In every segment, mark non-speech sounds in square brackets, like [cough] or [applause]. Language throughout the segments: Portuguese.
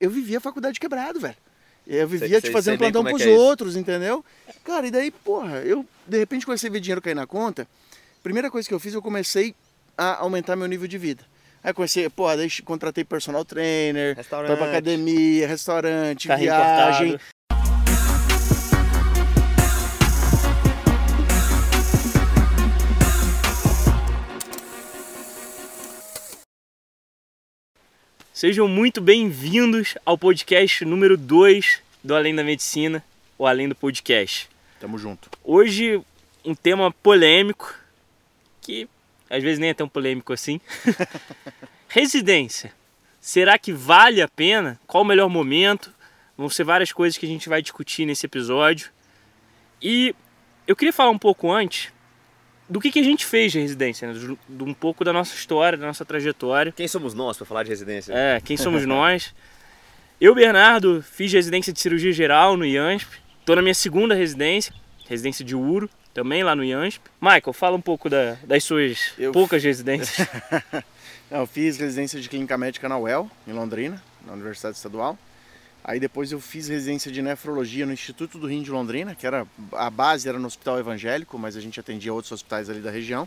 eu vivia a faculdade quebrado, velho. Eu vivia Sei- te sei- fazendo sei plantão é pros é isso. outros, entendeu? Cara, e daí, porra, eu de repente comecei a ver dinheiro cair na conta. Primeira coisa que eu fiz, eu comecei a aumentar meu nível de vida. Aí comecei, porra, daí contratei personal trainer, foi pra academia, restaurante, Carrinho viagem. importado. Sejam muito bem-vindos ao podcast número 2 do Além da Medicina, ou Além do Podcast. Tamo junto. Hoje, um tema polêmico, que às vezes nem é tão polêmico assim. [laughs] Residência. Será que vale a pena? Qual o melhor momento? Vão ser várias coisas que a gente vai discutir nesse episódio. E eu queria falar um pouco antes do que, que a gente fez de residência, né? Do- de um pouco da nossa história, da nossa trajetória. Quem somos nós para falar de residência? É, quem [laughs] somos nós? Eu, Bernardo, fiz residência de cirurgia geral no IANSP. Estou na minha segunda residência, residência de Uro, também lá no IANSP. Michael, fala um pouco da- das suas Eu- poucas residências. [laughs] Não, eu fiz residência de clínica médica na UEL, em Londrina, na Universidade Estadual. Aí depois eu fiz residência de nefrologia no Instituto do Rim de Londrina, que era a base era no Hospital Evangélico, mas a gente atendia outros hospitais ali da região.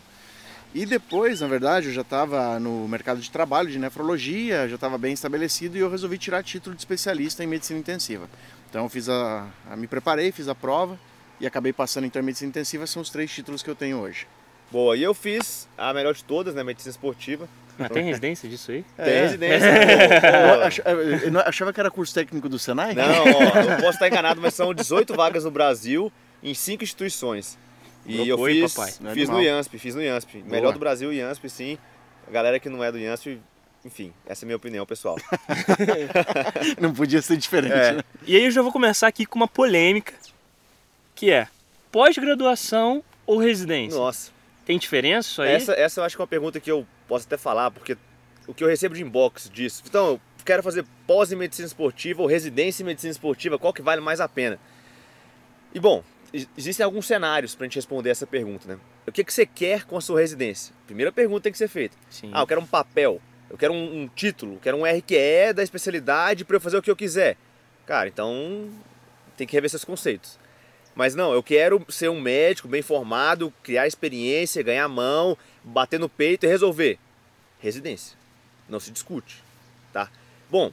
E depois, na verdade, eu já estava no mercado de trabalho de nefrologia, já estava bem estabelecido e eu resolvi tirar título de especialista em medicina intensiva. Então fiz a, a- me preparei, fiz a prova e acabei passando então em medicina intensiva, são os três títulos que eu tenho hoje. Boa, e eu fiz a melhor de todas, né? Medicina esportiva. Ah, tem residência disso aí? Tem É. residência. [laughs] Eu achava que era curso técnico do Senai? Não, ó, eu posso estar enganado, mas são 18 vagas no Brasil em cinco instituições. E eu fiz, papai? É fiz no. IANSP, fiz no IANSP. Boa. Melhor do Brasil, IANSP, sim. A galera que não é do IANSP, enfim, essa é a minha opinião, pessoal. [laughs] Não podia ser diferente, É. né? E aí eu já vou começar aqui com uma polêmica, que é pós-graduação ou residência? Nossa, Tem diferença isso aí? essa, essa eu acho que é uma pergunta que eu posso até falar, porque o que eu recebo de inbox disso. Então, eu quero fazer pós em medicina esportiva ou residência em medicina esportiva, qual que vale mais a pena? E bom, ex- existem alguns cenários para a gente responder essa pergunta, né? O que, que você quer com a sua residência? Primeira pergunta tem que ser feita. Sim. Ah, eu quero um papel, eu quero um, um título, eu quero um RQE da especialidade para eu fazer o que eu quiser. Cara, então tem que rever seus conceitos. Mas não, eu quero ser um médico bem formado, criar experiência, ganhar mão, bater no peito e resolver. Residência. Não se discute, tá? Bom,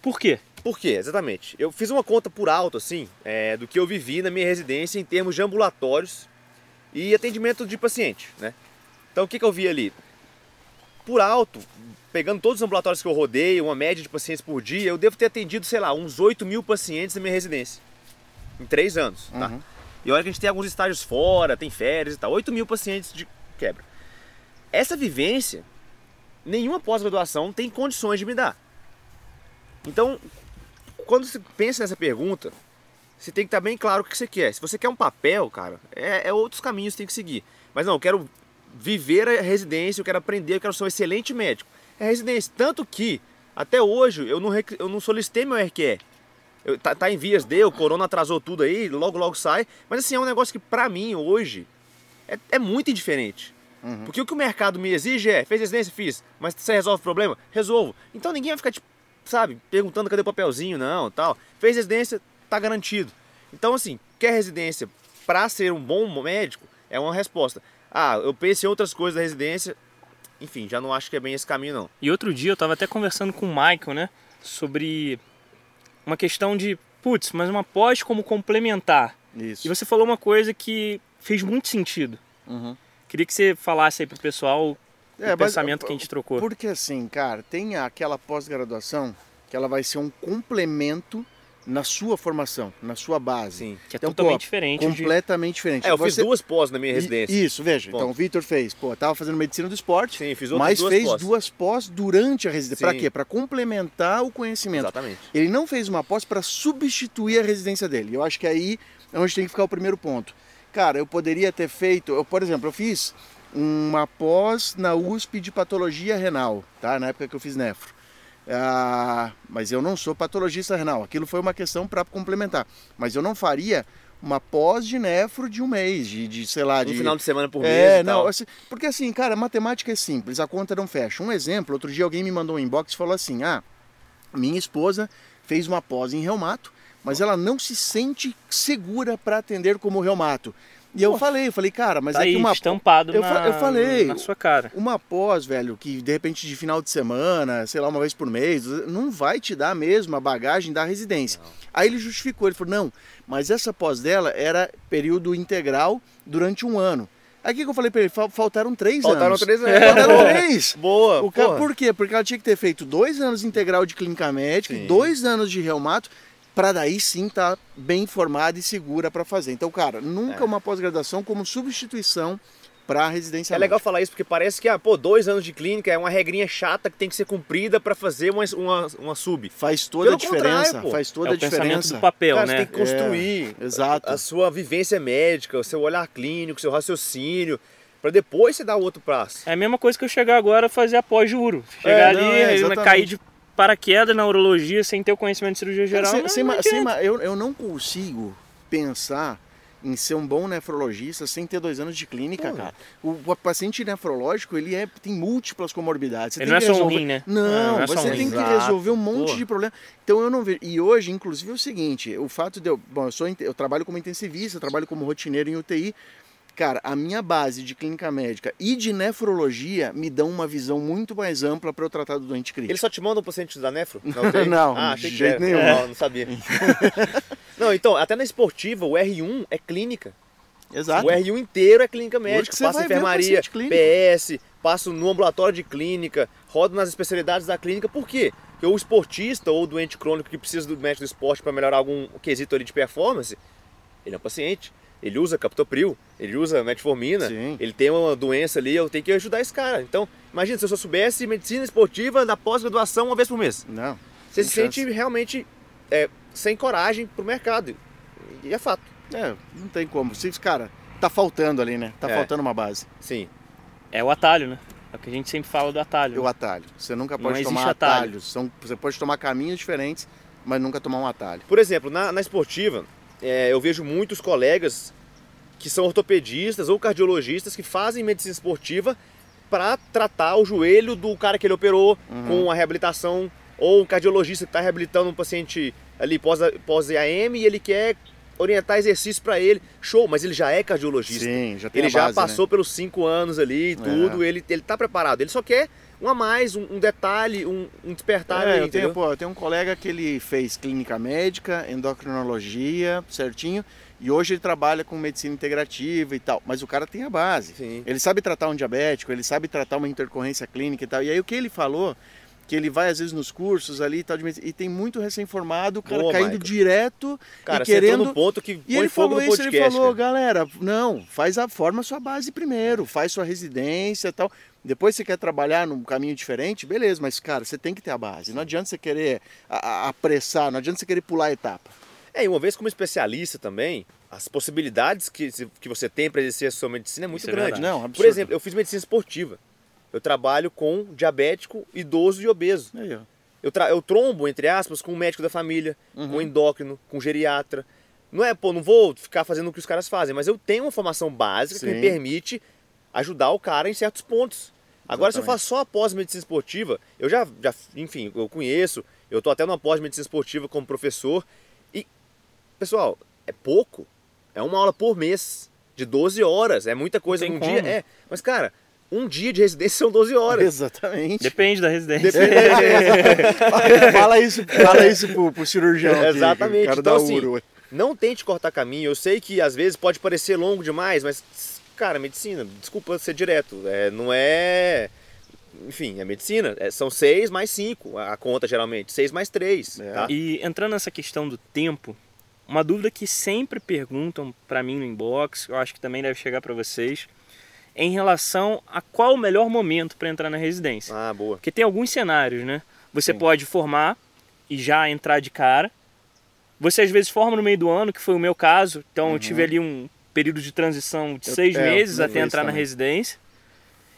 Por quê? por quê? Exatamente. Eu fiz uma conta por alto, assim, é, do que eu vivi na minha residência em termos de ambulatórios e atendimento de paciente, né? Então, o que, que eu vi ali? Por alto, pegando todos os ambulatórios que eu rodei, uma média de pacientes por dia, eu devo ter atendido, sei lá, uns 8 mil pacientes na minha residência. Em três anos, tá? Uhum. E olha que a gente tem alguns estágios fora, tem férias e tal. 8 mil pacientes de quebra. Essa vivência, nenhuma pós-graduação tem condições de me dar. Então, quando você pensa nessa pergunta, você tem que estar bem claro o que você quer. Se você quer um papel, cara, é, é outros caminhos que você tem que seguir. Mas não, eu quero viver a residência, eu quero aprender, eu quero ser um excelente médico. É residência. Tanto que, até hoje, eu não, eu não solicitei meu RQE. Tá, tá em vias de, o corona atrasou tudo aí, logo logo sai. Mas assim, é um negócio que pra mim, hoje, é, é muito indiferente. Uhum. Porque o que o mercado me exige é, fez residência, fiz, mas você resolve o problema? Resolvo. Então ninguém vai ficar, tipo, sabe, perguntando cadê o papelzinho, não, tal. Fez residência, tá garantido. Então, assim, quer residência pra ser um bom médico, é uma resposta. Ah, eu penso em outras coisas da residência, enfim, já não acho que é bem esse caminho, não. E outro dia eu tava até conversando com o Michael, né? Sobre uma questão de, putz, mas uma pós como complementar. Isso. E você falou uma coisa que fez muito sentido. Uhum. Queria que você falasse aí pro pessoal É, o mas, pensamento que a gente trocou. Porque assim, cara, tem aquela pós-graduação que ela vai ser um complemento na sua formação, na sua base. Sim. Que é Então, totalmente pô, diferente de... Completamente diferente. É, eu fiz Você- duas pós na minha residência. Isso, veja. Então o Vitor fez, pô, tava fazendo medicina do esporte, Sim, fiz outras mas duas fez pós. duas pós durante a residência. Pra Sim. quê? Pra complementar o conhecimento. Exatamente. Ele não fez uma pós para substituir a residência dele. Eu acho que aí é onde tem que ficar o primeiro ponto. Cara, eu poderia ter feito, eu, por exemplo, eu fiz uma pós na USP de patologia renal, tá? Na época que eu fiz nefro. Ah, mas eu não sou patologista renal. Aquilo foi uma questão para complementar. Mas eu não faria uma pós de nefro de um mês, de, de sei lá, Um de final de semana por mês é, e tal. não, assim, porque assim, cara, matemática é simples, a conta não fecha. Um exemplo, outro dia alguém me mandou um inbox e falou assim: "Ah, Minha esposa fez uma pós em reumato, mas ela não se sente segura para atender como reumato. E eu falei, eu falei, cara, mas tá é que aí, uma estampado eu na, eu falei, na sua cara. uma pós, velho, que de repente de final de semana, sei lá, uma vez por mês, não vai te dar mesmo a bagagem da residência. Aí ele justificou, ele falou, não, mas essa pós dela era período integral durante um ano. Aí o que que eu falei pra ele? Fal- Faltaram três Faltaram anos. três anos. Faltaram Boa. [laughs] três. Boa. O cara, por quê? Porque ela tinha que ter feito dois anos integral de clínica médica, e Sim. dois anos de reumato, para daí sim estar bem informada e segura para fazer. Então, cara, nunca É. uma pós-graduação como substituição para a residência É legal médica. falar isso porque parece que, ah, pô, dois anos de clínica é uma regrinha chata que tem que ser cumprida pra fazer uma, uma, uma sub. Faz toda a Pelo contrário, diferença, pô. faz toda é a diferença. do papel, Cara, né? você tem que construir É, exato. a sua vivência médica, o seu olhar clínico, o seu raciocínio, pra depois você dar o outro passo. É a mesma coisa que eu chegar agora e fazer a pós-juro. Chegar É, não, ali, é, aí exatamente. cair de paraquedas na urologia sem ter o conhecimento de cirurgia geral. Sem- não, sem não sem eu, eu não consigo pensar em ser um bom nefrologista sem ter dois anos de clínica, Pô. cara. O, o paciente nefrológico, ele é, tem múltiplas comorbidades. Você Ele não é que só um resolver- rim, né? Não, Ah, não é só você tem rim. que resolver um monte Pô. de problema. Então eu não vejo. E hoje, inclusive, é o seguinte: o fato de eu. Bom, eu, sou, eu trabalho como intensivista, trabalho como rotineiro em UTI. Cara, a minha base de clínica médica e de nefrologia me dão uma visão muito mais ampla para eu tratar do doente crítico. Eles só te mandam o paciente da nefro? [laughs] UTI? Não, ah, de jeito nenhum. Não, não sabia. [laughs] não, então, até na esportiva, o R1 é clínica. Exato. O R1 inteiro é clínica médica. você Passa enfermaria. PS, passo no ambulatório de clínica, rodo nas especialidades da clínica. Por quê? Porque o esportista ou o doente crônico que precisa do médico do esporte para melhorar algum quesito ali de performance, ele é um paciente. Ele usa captopril, ele usa metformina, Sim. ele tem uma doença ali, eu tenho que ajudar esse cara. Então, imagina se eu só soubesse medicina esportiva na pós-graduação uma vez por mês. Não. Você se chance. sente realmente é, sem coragem pro mercado. E é fato. É, não tem como. Você, cara, tá faltando ali, né? Tá É. faltando uma base. Sim. É o atalho, né? É o que a gente sempre fala do atalho. O atalho. Você nunca Não pode existe tomar atalho. atalhos. São, você pode tomar caminhos diferentes, mas nunca tomar um atalho. Por exemplo, na, na esportiva, é, eu vejo muitos colegas que são ortopedistas ou cardiologistas que fazem medicina esportiva para tratar o joelho do cara que ele operou com a reabilitação, ou um cardiologista que está reabilitando um paciente ali pós, pós EAM e ele quer orientar exercício para ele. Show, mas ele já é cardiologista. Sim, já tem Ele já base, passou pelos cinco anos ali e tudo, ele, ele tá preparado. Ele só quer um a mais, um, um detalhe, um, um despertar? É, ali, eu, tenho, pô, eu tenho um colega que ele fez clínica médica, endocrinologia, certinho, e hoje ele trabalha com medicina integrativa e tal. Mas o cara tem a base. Sim. Ele sabe tratar um diabético, ele sabe tratar uma intercorrência clínica e tal. E aí o que ele falou, que ele vai às vezes nos cursos ali e tal, e tem muito recém-formado, o cara Boa, caindo Michael. direto Cara, e querendo... no ponto que E ele fogo falou no isso, podcast. ele falou, cara. galera, não, faz a forma sua base primeiro, faz sua residência e tal. Depois você quer trabalhar num caminho diferente, beleza, mas cara, você tem que ter a base. Não adianta você querer apressar, não adianta você querer pular a etapa. É, e uma vez como especialista também, as possibilidades que, que você tem para exercer a sua medicina é muito Isso é grande. verdade. Não, absurdo. Por exemplo, eu fiz medicina esportiva. Eu trabalho com diabético, idoso e obeso. Aí, ó. Eu, tra- eu trombo, entre aspas, com um médico da família, Uhum. com um endócrino, com um geriatra. Não é, pô, não vou ficar fazendo o que os caras fazem, mas eu tenho uma formação básica que me Sim. permite ajudar o cara em certos pontos. Agora, se eu faço só a pós-medicina esportiva, eu já, já, enfim, eu conheço, eu tô até numa pós-medicina esportiva como professor. E, pessoal, é pouco. É uma aula por mês, de 12 horas. É muita coisa como. dia. É, mas, cara, um dia de residência são 12 horas. Exatamente. Depende da [laughs] residência. fala isso, fala isso pro, pro cirurgião. aqui, Exatamente. O cara Então, da assim, Uro. Não tente cortar caminho. Eu sei que às vezes pode parecer longo demais, mas, cara, medicina, desculpa ser direto, é, não é. Enfim, é medicina. É, são seis mais cinco a conta geralmente. Seis mais três. É. Tá? E entrando nessa questão do tempo, uma dúvida que sempre perguntam para mim no inbox, eu acho que também deve chegar para vocês, é em relação a qual o melhor momento para entrar na residência. Ah, boa. Porque tem alguns cenários, né? Você Sim. pode formar e já entrar de cara. Você às vezes forma no meio do ano, que foi o meu caso. Então eu tive ali um período de transição de Eu- seis é, meses até entrar na também. residência.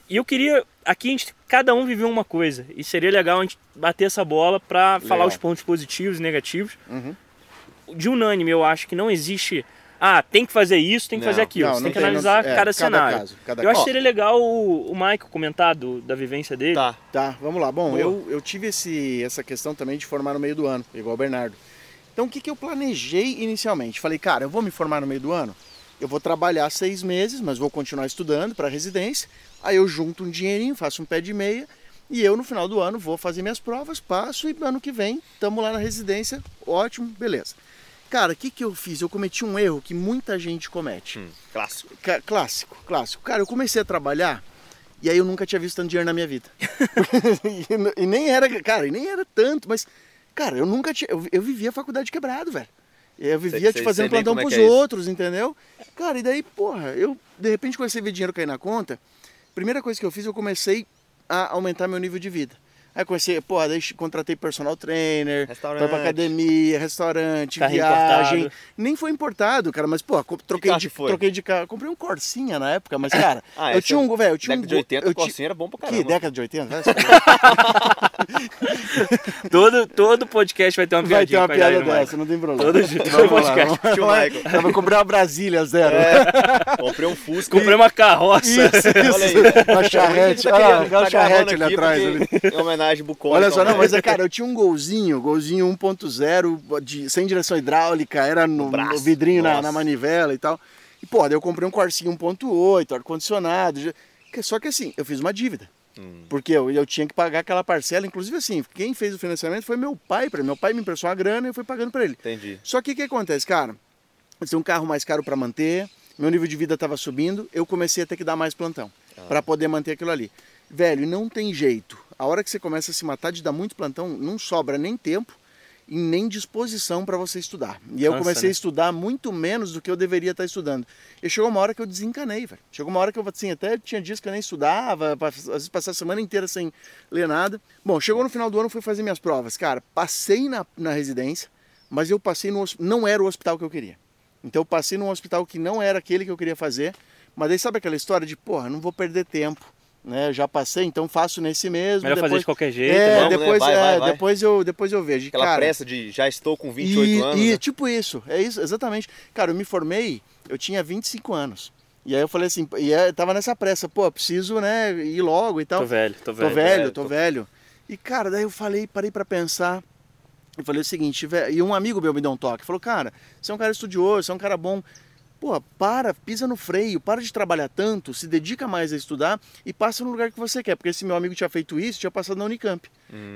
E eu queria, aqui a gente, cada um viveu uma coisa. E seria legal a gente bater essa bola para falar os pontos positivos e negativos. Uhum. De unânime, eu acho que não existe ah, tem que fazer isso, tem que Não, fazer aquilo. não, Você tem que tem, analisar não- é, cada cada cenário. caso, cada eu acho que seria legal o, o Michael comentar do- da vivência dele. Tá. Tá, vamos lá. Bom, Boa. eu, eu tive esse, essa questão também de formar no meio do ano, igual o Bernardo. Então, o que, que eu planejei inicialmente? Falei, cara, eu vou me formar no meio do ano, eu vou trabalhar seis meses, mas vou continuar estudando para residência. Aí eu junto um dinheirinho, faço um pé de meia e eu no final do ano vou fazer minhas provas, passo e ano que vem estamos lá na residência, ótimo, beleza. Cara, o que, que eu fiz? Eu cometi um erro que muita gente comete. Hum, clássico. Ca- clássico, clássico. Cara, eu comecei a trabalhar e aí eu nunca tinha visto tanto dinheiro na minha vida. [laughs] e, e nem era, cara, e nem era tanto, mas, cara, eu nunca tinha. Eu, eu vivia a faculdade quebrado, velho. Eu vivia Sei- te fazendo sei plantão é pros é isso. outros, entendeu? Cara, e daí, porra, eu de repente comecei a ver dinheiro cair na conta. Primeira coisa que eu fiz, eu comecei a aumentar meu nível de vida. Aí comecei, porra, daí contratei personal trainer, Restaurante. foi pra academia, restaurante, Carrinho viagem. importado. Nem foi importado, cara, mas, pô, troquei de, que foi? troquei de carro. Comprei um Corsinha na época, mas, cara, [laughs] Ah, eu tinha é um, velho, eu tinha um. Década de 80, eu o Corsinha era bom pra Que caramba. década de 80? Vai, [laughs] Todo, todo podcast vai ter uma vai ter piadinha uma piada dessa, não tem problema. Todo, todo Vamos lá, podcast. vamos Tio. Michael. Eu vou comprar uma Brasília zero. [laughs] Comprei um Fusca. Comprei uma carroça. Olha aí. Uma charrete. Olha lá, tá charrete gravando ali atrás. Em homenagem bucólica. Olha só, ao não, mas é, cara, eu tinha um golzinho, golzinho 1.0, de- sem direção hidráulica, era no, braço. no vidrinho na, na manivela e tal. E, pô, daí eu comprei um Corsinha 1.8, ar-condicionado. Só que assim, eu fiz uma dívida. Hum. Porque eu, eu tinha que pagar aquela parcela. Inclusive, assim, quem fez o financiamento foi meu pai. Pra, meu pai me emprestou uma grana e eu fui pagando pra ele. Entendi. Só que o que acontece, cara? Eu tinha um carro mais caro para manter, meu nível de vida estava subindo, eu comecei a ter que dar mais plantão Ah. para poder manter aquilo ali. Velho, não tem jeito. A hora que você começa a se matar de dar muito plantão, não sobra nem tempo e nem disposição para você estudar. E eu comecei né? a estudar muito menos do que eu deveria estar estudando. E chegou uma hora que eu desencanei, velho. Chegou uma hora que eu assim, até tinha dias que eu nem estudava, às vezes passar a semana inteira sem ler nada. Bom, chegou no final do ano, fui fazer minhas provas. Cara, passei na, na residência, mas eu passei no não era o hospital que eu queria. Então eu passei num hospital que não era aquele que eu queria fazer, mas daí sabe aquela história de, porra, não vou perder tempo, né? Já passei, então faço nesse mesmo. Melhor fazer depois... de qualquer jeito. É, vamos, né? depois, Vai, é, vai, vai. depois eu depois eu vejo. Aquela cara, pressa de já estou com 28 e, anos. e né? tipo isso, é isso, exatamente. Cara, eu me formei, eu tinha 25 anos. E aí eu falei assim, e eu tava nessa pressa, pô, preciso, né, ir logo e tal. Tô velho, tô Tô velho. velho, velho, tô tô- velho. E cara, daí eu falei, parei pra pensar. Eu falei o seguinte, velho, e um amigo meu me deu um toque, falou, cara, você é um cara estudioso, você é um cara bom. Pô, para, pisa no freio, para de trabalhar tanto, se dedica mais a estudar e passa no lugar que você quer. Porque esse meu amigo tinha feito isso, tinha passado na Unicamp.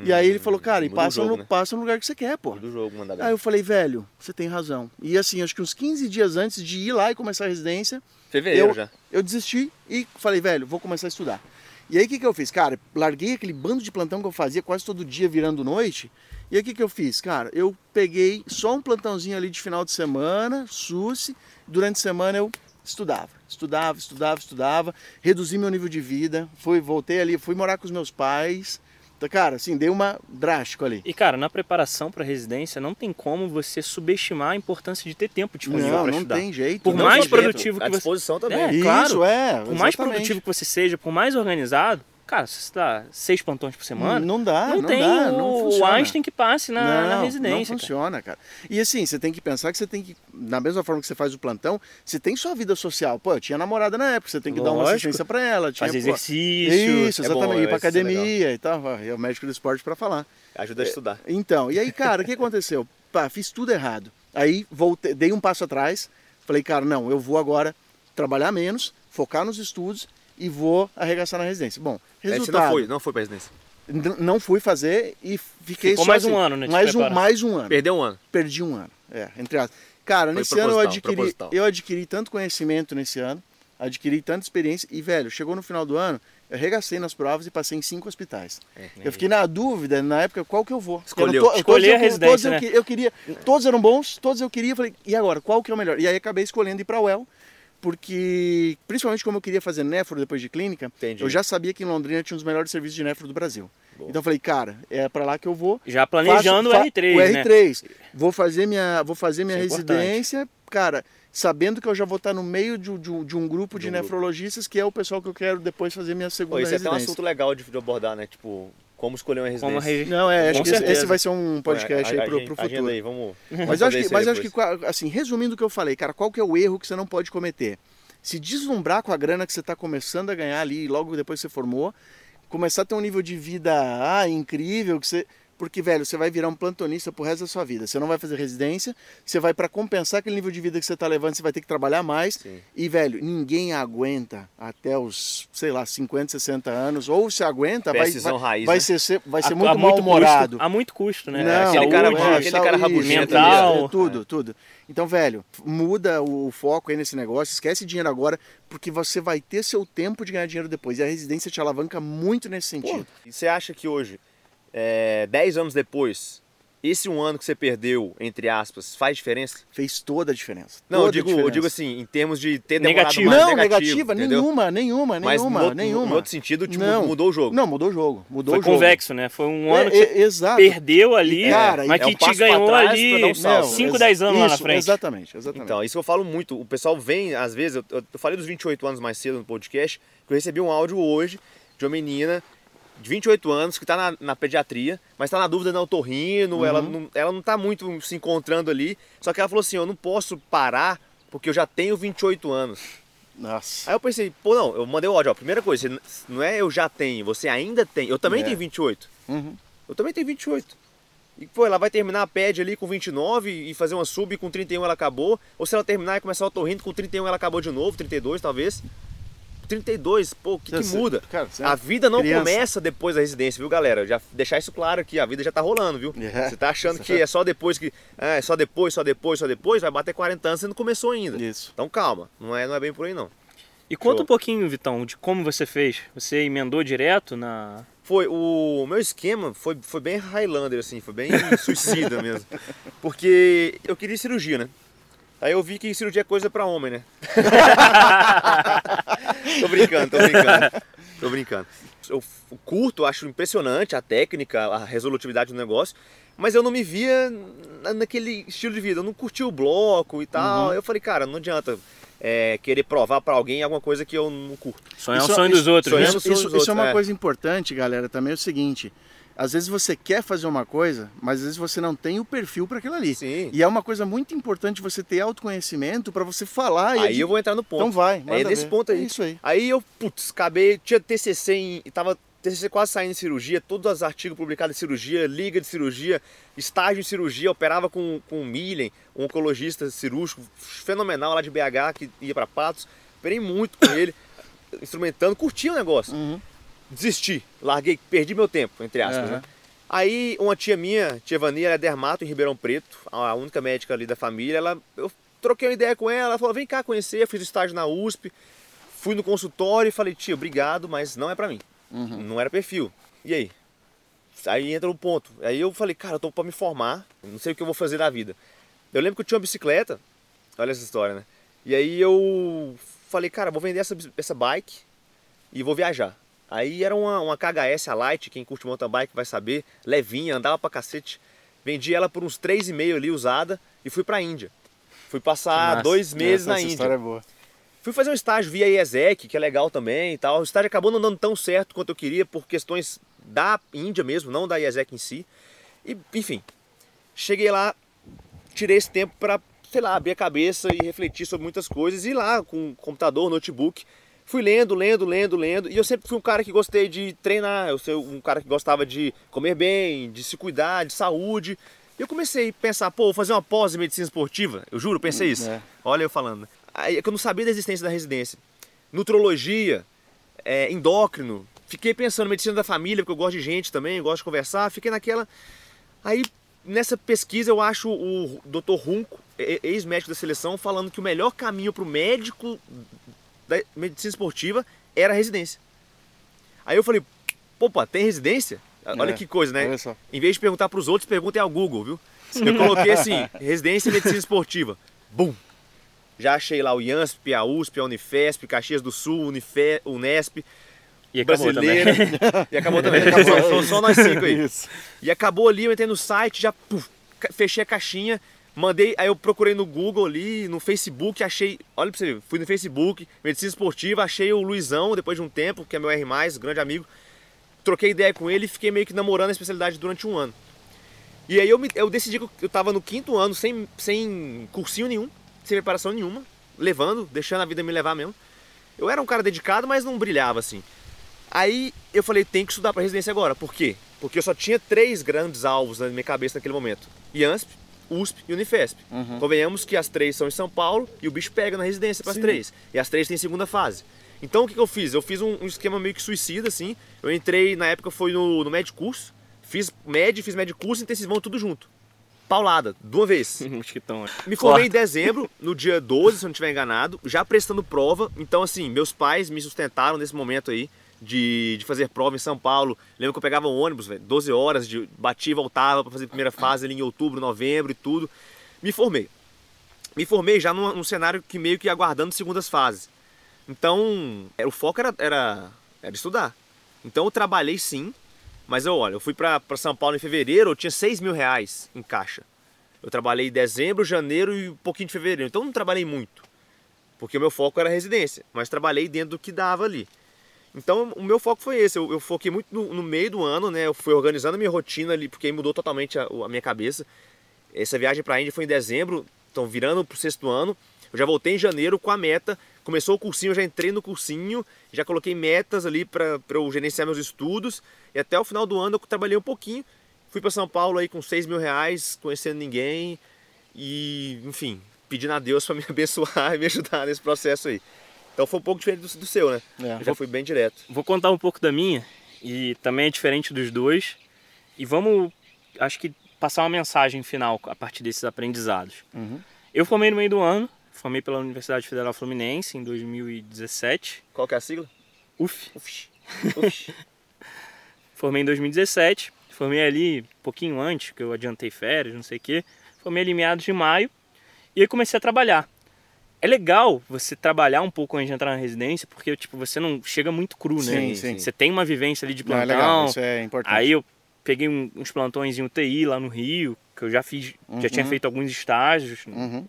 e aí ele falou, cara, e passa, jogo, no, né? passa no lugar que você quer, pô. do jogo, mandar bem. Aí eu falei, velho, você tem razão. E assim, acho que uns 15 dias antes de ir lá e começar a residência, Fevereiro eu, já. eu desisti e falei, velho, vou começar a estudar. E aí o que, que eu fiz? Cara, larguei aquele bando de plantão que eu fazia quase todo dia virando noite. E aí o que, que eu fiz? Cara, eu peguei só um plantãozinho ali de final de semana, SUSE. Durante a semana eu estudava, estudava, estudava, estudava, reduzi meu nível de vida, fui, voltei ali, fui morar com os meus pais. Então, cara, assim, dei uma drástico ali. E cara, na preparação para residência não tem como você subestimar a importância de ter tempo disponível Não, para não estudar. tem jeito. Por não mais jeito. produtivo À que você disposição também. É, Isso, claro. é. por mais exatamente. produtivo que você seja, por mais organizado, cara, se você dá seis plantões por semana, Não dá, não, não, tem dá, o, não o funciona. Einstein que passe na, na não, residência. Não cara. funciona, cara. E assim, você tem que pensar que você tem que, da mesma forma que você faz o plantão, você tem sua vida social. Pô, eu tinha namorada na época, você tem que dar uma Lógico. assistência pra ela. Tinha, Fazer pô, exercício. Isso, É bom, exatamente. ir pra é academia e tal. É o médico do esporte pra falar. Ajuda a estudar. Então, e aí, cara, o que aconteceu? Pá, fiz tudo errado. Aí voltei, dei um passo atrás, falei, cara, não, eu vou agora trabalhar menos, focar nos estudos e vou arregaçar na residência. Bom, Aí Você resultado. não foi, não foi pra residência. Não fui fazer e fiquei Ficou só mais um assim, ano, né, Mais um, mais um ano. Perdeu um ano. Perdi um ano. É, entre aspas. Cara, Foi nesse ano eu adquiri, proposital. eu adquiri tanto conhecimento nesse ano, adquiri tanta experiência e, velho, chegou no final do ano, eu arregacei nas provas e passei em cinco hospitais. Eu fiquei na dúvida, na época, qual que eu vou. Escolheu. eu não Escolher todos a eu- residência, todos eu, né? que- eu queria, todos eram bons, todos eu queria, falei, e agora, qual que é o melhor? E aí acabei escolhendo ir para o UEL, porque, principalmente como eu queria fazer nefro depois de clínica, Entendi. eu já sabia que em Londrina tinha um dos melhores serviços de nefro do Brasil. Boa. Então eu falei, cara, é para lá que eu vou. Já planejando Faço- o R3, o né? R3. Vou fazer minha, vou fazer minha é importante. residência, cara, sabendo que eu já vou estar no meio de, de um- de um grupo de, De um grupo. nefrologistas, que é o pessoal que eu quero depois fazer minha Pô, segunda isso é até um residência. assunto legal de de abordar, né? Tipo, Como escolher uma residência. Regi- Não, é, acho Com que esse, certeza. esse vai ser um podcast É, aí pro, agen- pro futuro. aí, vamos. Mas eu acho que, mas acho que, assim, resumindo o que eu falei, cara, qual que é o erro que você não pode cometer? Se deslumbrar com a grana que você está começando a ganhar ali, logo depois que você formou, começar a ter um nível de vida ah, incrível, que você... Porque, velho, você vai virar um plantonista pro resto da sua vida. Você não vai fazer residência, você vai para compensar aquele nível de vida que você tá levando, você vai ter que trabalhar mais. Sim. E, velho, ninguém aguenta até os, sei lá, 50, 60 anos. Ou se aguenta, vai, vai, raiz, vai né? ser, vai A- ser a muito mal-humorado. Há muito custo, né? Não, aquele Saúde, cara- é, aquele cara saúde, rabugento ali, é, é. tudo, tudo. Então, velho, muda o foco aí nesse negócio, esquece dinheiro agora, porque você vai ter seu tempo de ganhar dinheiro depois. E a residência te alavanca muito nesse sentido. E você acha que hoje, é, 10 anos depois, esse um ano que você perdeu, entre aspas, faz diferença? Fez toda a diferença. Não, eu toda a digo, eu digo assim, em termos de ter demorado Negativo. mais Não, negativa, entendeu? nenhuma, nenhuma, Mas nenhuma, no, outro- nenhuma. no outro sentido, tipo, Não. mudou o jogo. Não, mudou o jogo. Mudou Foi o jogo. convexo, né? Foi um É, ano que é, exato. perdeu ali, Cara, mas é um que passo te ganhou ali pra dar um salto. 5, ex- 10 anos lá na isso, frente. Exatamente, exatamente. Então, isso que eu falo muito. O pessoal vem, às vezes, eu, eu falei dos 28 anos mais cedo no podcast, que eu recebi um áudio hoje de uma menina de 28 anos que está na, na pediatria, mas está na dúvida no otorrino, ela, não, ela não está muito se encontrando ali. Só que ela falou assim: eu não posso parar porque eu já tenho 28 anos. Nossa. Aí eu pensei, pô, não, eu mandei o áudio, ó, primeira coisa, não é eu já tenho, você ainda tem. Eu também É. tenho 28. Uhum. Eu também tenho 28. E, pô, ela vai terminar a PED ali com 29 e fazer uma sub com 31 ela acabou. Ou se ela terminar e começar o otorrino com 31 ela acabou de novo, 32 talvez. 32, pô, o que, que Você- muda? Cara, você é A vida não criança. começa depois da residência, viu, galera? Já deixar isso claro aqui, a vida já tá rolando, viu? É. Você tá achando que é só depois que. É, só depois, só depois, só depois, vai bater 40 anos e não começou ainda. Isso. Então calma, não é, não é bem por aí não. E conta Show. um pouquinho, Vitão, de como você fez. Você emendou direto na. Foi, o meu esquema foi, foi bem Highlander, assim, foi bem suicida mesmo. [laughs] Porque eu queria cirurgia, né? Aí eu vi que cirurgia é coisa pra homem, né? [laughs] tô brincando, tô brincando. Tô brincando. Eu curto, acho impressionante a técnica, a resolutividade do negócio, mas eu não me via na- naquele estilo de vida. Eu não curtia o bloco e tal. Eu falei, cara, não adianta é, querer provar pra alguém alguma coisa que eu não curto. Sonhar Isso- o sonho isso- dos outros, né? Isso, sonho isso- dos isso é uma é. coisa importante, galera, também é o seguinte. Às vezes você quer fazer uma coisa, mas às vezes você não tem o perfil para aquilo ali. Sim. E é uma coisa muito importante você ter autoconhecimento para você falar. e Aí eu vou entrar no ponto. Então vai, É nesse ver. ponto aí. É isso aí. Aí eu, putz, acabei, tinha TCC em, tava TCC quase saindo em cirurgia, todos os artigos publicados em cirurgia, liga de cirurgia, estágio em cirurgia, operava com, com o Millen, um oncologista cirúrgico fenomenal lá de BH, que ia para Patos, operei muito com ele, [coughs] instrumentando, curti o negócio. Uhum. Desisti, larguei, perdi meu tempo, entre aspas, Aham. né? Aí uma tia minha, tia Vania, ela é dermato em Ribeirão Preto, a única médica ali da família, ela, eu troquei uma ideia com ela, ela falou, vem cá conhecer, eu fiz estágio na USP, fui no consultório e falei, tia, obrigado, mas não é pra mim. Uhum. Não era perfil. E aí? Aí entra o ponto. Aí eu falei, cara, eu tô pra me formar, não sei o que eu vou fazer da vida. Eu lembro que eu tinha uma bicicleta, olha essa história, né? E aí eu falei, cara, vou vender essa, essa bike e vou viajar. Aí era uma, uma KHS, a Light, quem curte mountain bike vai saber, levinha, andava pra cacete. Vendi ela por uns 3,5 ali usada e fui pra Índia. Fui passar Massa. dois meses na Índia. história é boa. Fui fazer um estágio via IESEC, que é legal também e tal. O estágio acabou não dando tão certo quanto eu queria por questões da Índia mesmo, não da IESEC em si. E, enfim, cheguei lá, tirei esse tempo para, sei lá, abrir a cabeça e refletir sobre muitas coisas. E lá, com computador, notebook, fui lendo, lendo, lendo, lendo. E eu sempre fui um cara que gostei de treinar, eu sou um cara que gostava de comer bem, de se cuidar, de saúde. E eu comecei a pensar, pô, vou fazer uma pós em medicina esportiva. Eu juro, pensei isso. É. Olha eu falando. né? Aí é que eu não sabia da existência da residência. Nutrologia, é, endócrino. Fiquei pensando em medicina da família, porque eu gosto de gente também, gosto de conversar. Fiquei naquela. Aí, nessa pesquisa, eu acho o Dr. Runco, ex-médico da seleção, falando que o melhor caminho para o médico da medicina esportiva era a residência. Aí eu falei, opa, tem residência? Olha É, que coisa, né? olha só. Em vez de perguntar para os outros, perguntem ao Google, viu? Eu coloquei assim, [laughs] residência em medicina esportiva. Bum! Já achei lá o IANSP, a USP, a Unifesp, Caxias do Sul, Unife, Unesp, E acabou brasileira. também. E acabou também. [laughs] Acabou, só, só nós cinco aí. Isso. E acabou ali, eu entrei no site, já puf, fechei a caixinha, mandei, aí eu procurei no Google ali, no Facebook, achei, olha pra você fui no Facebook, medicina esportiva, achei o Luizão depois de um tempo, que é meu R+, grande amigo. troquei ideia com ele e fiquei meio que namorando a especialidade durante um ano. E aí eu, me, eu decidi que eu tava no quinto ano, sem, sem cursinho nenhum, sem preparação nenhuma, levando, deixando a vida me levar mesmo. Eu era um cara dedicado, mas não brilhava assim. Aí eu falei, tem que estudar para residência agora. Por quê? Porque eu só tinha três grandes alvos na minha cabeça naquele momento. IANSP, USP e Unifesp. Uhum. Convenhamos que as três são em São Paulo e o bicho pega na residência para as três. E as três têm segunda fase. Então o que, que eu fiz? Eu fiz um, um esquema meio que suicida, assim. Eu entrei, na época foi no, no Med Curso. Fiz Med, fiz Med Curso e intensivão tudo junto. Paulada, de uma vez. [laughs] Mosquitão. Me formei em dezembro, no dia 12, se eu não estiver enganado, já prestando prova. Então, assim, meus pais me sustentaram nesse momento aí de, de fazer prova em São Paulo. Lembro que eu pegava um ônibus, velho, 12 horas, de, batia e voltava para fazer a primeira fase ali em outubro, novembro e tudo. Me formei. Me formei já num, num cenário que meio que aguardando segundas fases. Então, é, o foco era, era, era estudar. Então eu trabalhei sim, mas eu, olha, eu fui para São Paulo em fevereiro, eu tinha 6 mil reais em caixa. Eu trabalhei em dezembro, janeiro e um pouquinho de fevereiro. Então eu não trabalhei muito. Porque o meu foco era residência. Mas trabalhei dentro do que dava ali. Então o meu foco foi esse. Eu, eu foquei muito no, no meio do ano, né? Eu fui organizando a minha rotina ali, porque mudou totalmente a, a minha cabeça. Essa viagem para a Índia foi em dezembro, então virando pro sexto ano. Eu já voltei em janeiro com a meta. Começou o cursinho, eu já entrei no cursinho, já coloquei metas ali para eu gerenciar meus estudos. E até o final do ano eu trabalhei um pouquinho. Fui para São Paulo aí com 6 mil reais, conhecendo ninguém. E, enfim, pedindo a Deus para me [laughs] abençoar e me ajudar nesse processo aí. Então foi um pouco diferente do, do seu, né? É. Eu já fui bem direto. Vou contar um pouco da minha e também é diferente dos dois. E vamos, acho que passar uma mensagem final a partir desses aprendizados. Uhum. Eu formei no meio do ano, formei pela Universidade Federal Fluminense em 2017. Qual que é a sigla? UF. Uf, uf. [laughs] Formei em 2017. Formei ali um pouquinho antes, que eu adiantei férias, não sei o quê. Formei ali em meados de maio. E aí comecei a trabalhar. É legal você trabalhar um pouco antes de entrar na residência, porque tipo, você não chega muito cru, né? Sim, sim. Você tem uma vivência ali de Não, é plantão. legal, isso é importante. Aí eu peguei uns plantões em UTI lá no Rio, que eu já fiz, já tinha Uhum. feito alguns estágios. Uhum.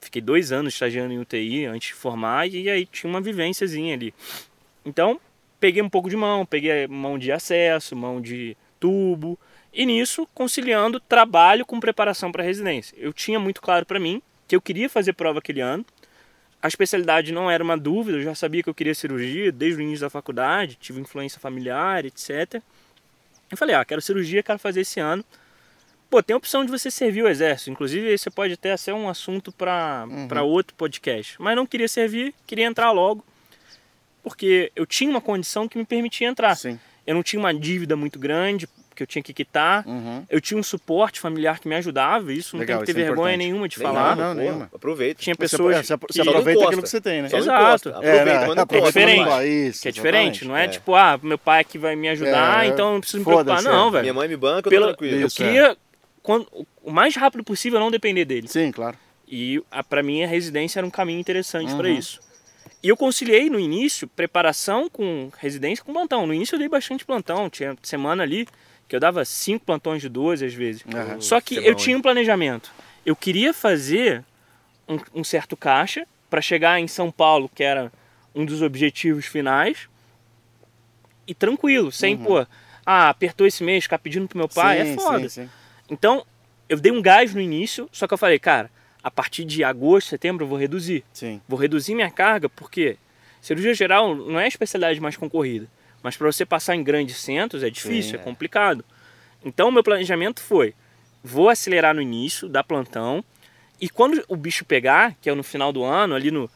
Fiquei dois anos estagiando em UTI antes de formar e aí tinha uma vivênciazinha ali. Então, peguei um pouco de mão, peguei mão de acesso, mão de tubo, e nisso conciliando trabalho com preparação para residência. Eu tinha muito claro para mim que eu queria fazer prova aquele ano. A especialidade não era uma dúvida, eu já sabia que eu queria cirurgia desde o início da faculdade, tive influência familiar, etc. Eu falei, ah, quero cirurgia, quero fazer esse ano. Pô, tem a opção de você servir o exército. Inclusive, esse pode até ser um assunto para Uhum. outro podcast. Mas não queria servir, queria entrar logo. Porque eu tinha uma condição que me permitia entrar. Sim. Eu não tinha uma dívida muito grande que eu tinha que quitar. Uhum. Eu tinha um suporte familiar que me ajudava. Isso não Legal, tem que ter é vergonha importante. nenhuma de falar. não, nada, nenhuma. Aproveita. Tinha pessoas você, você que- aproveita aquilo que você tem, né? Exato. É, Aproveita, não Aproveita encosta. diferente. Isso, Que é diferente, não é, É. tipo, ah, meu pai que vai me ajudar, É, então eu não preciso me preocupar. Não, é. velho. Minha mãe me banca, eu tô Pela- tranquilo. Eu é. queria, quando, o mais rápido possível, não depender dele. Sim, claro. E a, pra mim a residência era um caminho interessante Uhum. para isso. E eu conciliei no início preparação com residência com plantão. No início eu dei bastante plantão, tinha semana ali que eu dava cinco plantões de 12 às vezes. Aham. Só que Que eu bom, tinha um planejamento. Eu queria fazer um, um certo caixa para chegar em São Paulo, que era um dos objetivos finais, e tranquilo, sem, Uhum. pô, ah, apertou esse mês, ficar pedindo pro meu pai, sim, é foda. Sim, sim. Então, eu dei um gás no início, só que eu falei, cara, a partir de agosto, setembro, eu vou reduzir. sim. Vou reduzir minha carga, porque cirurgia geral não é a especialidade mais concorrida. Mas para você passar em grandes centros é difícil, Sim, é é. complicado. Então, meu planejamento foi: vou acelerar no início, dar plantão, e quando o bicho pegar, que é no final do ano, ali no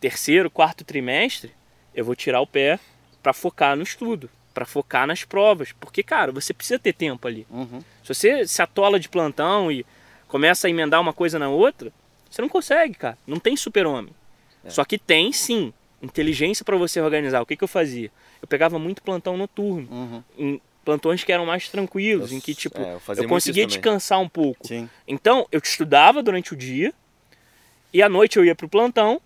terceiro, quarto trimestre, eu vou tirar o pé para focar no estudo, para focar nas provas. Porque, cara, você precisa ter tempo ali. Uhum. Se você se atola de plantão e começa a emendar uma coisa na outra, você não consegue, cara. Não tem super-homem. É. Só que tem, sim, inteligência para você organizar. O que, que eu fazia? Eu pegava muito plantão noturno, Uhum. em plantões que eram mais tranquilos, Eu- em que, tipo, é, eu eu conseguia descansar um pouco. Sim. Então, eu estudava durante o dia e à noite eu ia pro plantão.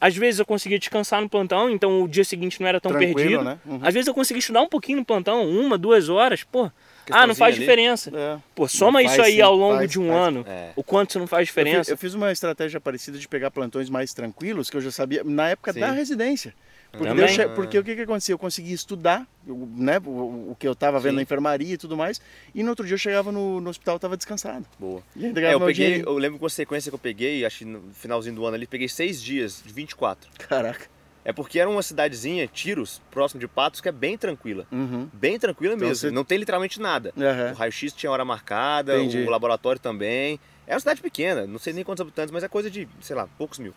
Às vezes eu conseguia descansar no plantão, então o dia seguinte não era tão Tranquilo, perdido. né? Uhum. Às vezes eu conseguia estudar um pouquinho no plantão, uma, duas horas, pô. Ah, não faz ali. diferença. É. Pô, soma Faz isso aí sim, ao longo faz, de um faz. ano. É. O quanto isso não faz Eu fiz, diferença. eu fiz uma estratégia parecida de pegar plantões mais tranquilos, que eu já sabia, na época Sim. da residência. Porque, che- porque o que, que acontecia? Eu conseguia estudar eu- né, o, o que eu estava vendo Sim. na enfermaria e tudo mais, e no outro dia eu chegava no, no hospital e estava descansado. Boa. E É, eu peguei, eu lembro com a sequência que eu peguei, acho que no finalzinho do ano ali, peguei seis dias de 24. Caraca. É porque era uma cidadezinha, Tiros, próximo de Patos, que é bem tranquila. Uhum. Bem tranquila Então mesmo. você- Não tem literalmente nada. Aham. O raio-x tinha hora marcada, Entendi. o laboratório também. É uma cidade pequena, não sei nem quantos habitantes, mas é coisa de, sei lá, poucos mil.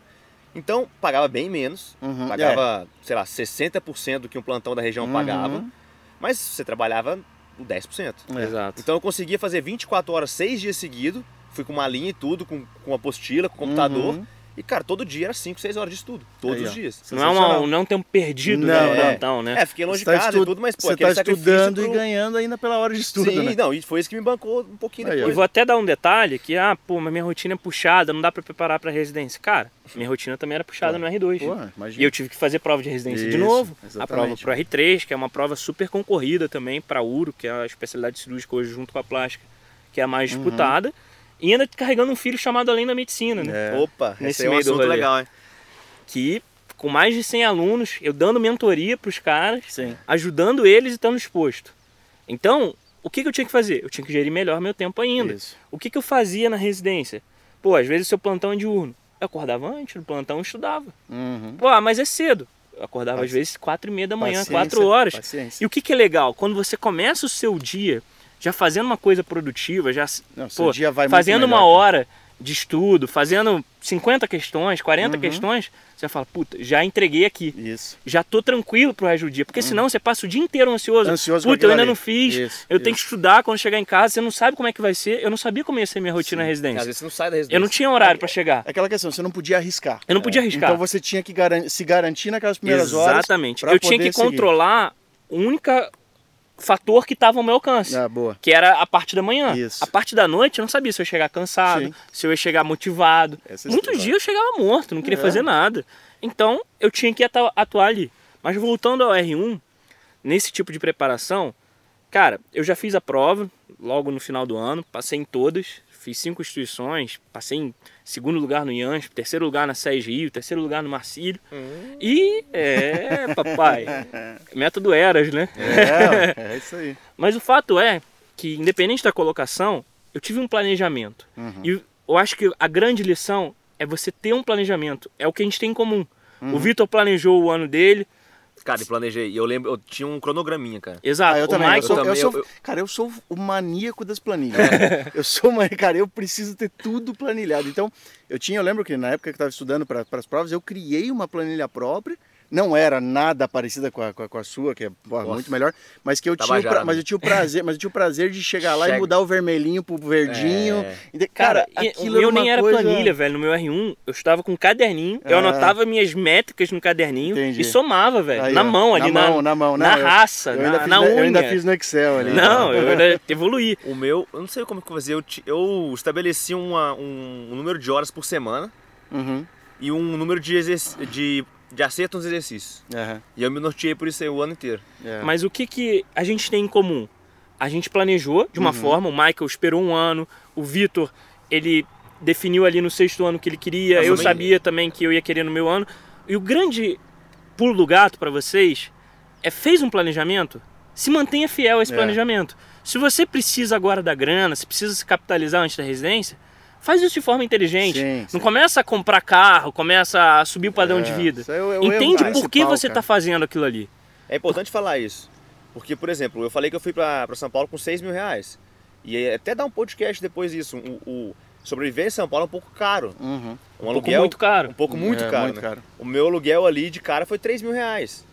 Então, pagava bem menos. Uhum. Pagava, sei lá, 60% do que um plantão da região Uhum. pagava. Mas você trabalhava o 10%. É. Exato. Então eu conseguia fazer 24 horas, 6 dias seguidos. Fui com uma linha e tudo, com, com apostila, com computador. Uhum. E, cara, todo dia era 5, 6 horas de estudo. Todos Aí, os dias. Não é uma, não tem um perdido Não, né, no é. plantão, né? É, fiquei longe de tá casa estu- e tudo, mas, pô, Você sacrifício estudando pro- e ganhando ainda pela hora de estudo, Sim, né? não, e foi isso que me bancou um pouquinho Aí. E depois. vou até dar um detalhe que, ah, pô, mas minha rotina é puxada, não dá pra preparar pra residência. Cara, minha rotina também era puxada Pô, no R2. Pô, E eu tive que fazer prova de residência de Isso, novo. A exatamente. prova pro R3, que é uma prova super concorrida também para URO, que é a especialidade cirúrgica hoje junto com a plástica, que é a mais Uhum. E ainda carregando um filho chamado Além da Medicina, né? É. Opa, Nesse esse aí é um meio do assunto rolê. legal, hein? Que com mais de 100 alunos, eu dando mentoria pros caras, Sim. ajudando eles e estando exposto. Então, o que, que eu tinha que fazer? Eu tinha que gerir melhor meu tempo ainda. Isso. O que, que eu fazia na residência? Pô, às vezes o seu plantão é diurno. Eu acordava antes do plantão e estudava. Uhum. Pô, ah, mas é cedo. Eu acordava às Paci- vezes quatro e meia da manhã, Paciência, quatro horas. Paciência. E o que, que é legal? Quando você começa o seu dia já fazendo uma coisa produtiva, já Não, pô, dia vai fazendo uma melhor, cara. hora de estudo, fazendo 50 questões, 40 Uhum. questões, você fala, puta, já entreguei aqui. Isso. Já tô tranquilo pro resto do dia. Porque senão você passa o dia inteiro ansioso. Uhum. Ansioso Puta, eu ainda ali. não fiz. Isso, eu tenho que isso. estudar quando chegar em casa. Você não sabe como é que vai ser. Eu não sabia como ia ser minha rotina na Às residência. vezes você não sai da residência. Eu não tinha horário pra chegar. É Aquela questão, você não podia arriscar. Eu não podia arriscar. Então você tinha que garan- se garantir naquelas primeiras horas. Exatamente. Eu tinha que seguir. controlar o único fator que estava ao meu alcance. Ah, boa. Que era a parte da manhã. Isso. A parte da noite eu não sabia se eu ia chegar cansado, Sim. se eu ia chegar motivado. Essa é Muitos dias eu chegava morto, não queria É. fazer nada. Então eu tinha que atu- atuar ali. Mas voltando ao R1, nesse tipo de preparação, cara, eu já fiz a prova logo no final do ano, passei em todas, fiz cinco instituições, passei em segundo lugar no IANSP, terceiro lugar na SES Rio, terceiro lugar no Marcílio. Hum. E é, papai, [laughs] método Eras, né? É, é isso aí. [laughs] Mas o fato é que, independente da colocação, eu tive um planejamento. Uhum. E eu acho que a grande lição é você ter um planejamento. É o que a gente tem em comum. Uhum. O Vitor planejou o ano dele. Cara, e planejei. E eu lembro, eu tinha um cronograminha, cara. Exato. Ah, eu o também. Michael, eu sou, eu também, sou- eu- eu- Cara, eu sou o maníaco das planilhas. eu sou uma, cara, eu preciso ter tudo planilhado. Então, eu tinha, eu lembro que na época que eu estava estudando para as provas, eu criei uma planilha própria. Não era nada parecida com a, com a, com a sua, que é Nossa. muito melhor, mas que eu tinha, o Tabajara, pra- mas eu tinha o prazer, mas eu tinha o prazer de chegar lá e Chega. mudar o vermelhinho pro verdinho. É. E Cara, cara, e aquilo o meu era uma nem era coisa... planilha, velho. No meu R1, eu estava com um caderninho, eu Ah. anotava minhas métricas no caderninho Entendi. e somava, velho. Aí, na ó, mão ali, na na, mão, na mão, na não, eu- raça, Eu ainda, na, fiz, na na- eu unha. ainda fiz no Excel ali. Não, eu ainda [laughs] evoluí. O meu, eu não sei como que eu fazia. Eu, eu estabeleci uma- um, um número de horas por semana Uhum. e um número de, de, de acerto nos exercícios. Aham, E eu me norteei por isso aí o ano inteiro. é. Mas o que, que a gente tem em comum? A gente planejou de uma Uhum. forma, o Michael esperou um ano, o Vitor, ele definiu ali no sexto ano que ele queria, Mas eu também- sabia também que eu ia querer no meu ano. E o grande pulo do gato para vocês é fez um planejamento, se mantenha fiel a esse É. planejamento. Se você precisa agora da grana, se precisa se capitalizar antes da residência, faz isso de forma inteligente. Sim, Não sim. começa a comprar carro, começa a subir o padrão de É, vida. isso aí é o- é Entende por que você está fazendo aquilo ali. É importante falar isso. Porque, por exemplo, eu falei que eu fui pra São Paulo com 6 mil reais. E até dar um podcast depois disso. O, o sobreviver em São Paulo é um pouco caro. Uhum. Um, Um pouco aluguel. muito caro. Um pouco muito É, caro. muito né? caro. O meu aluguel ali de cara foi 3 mil reais.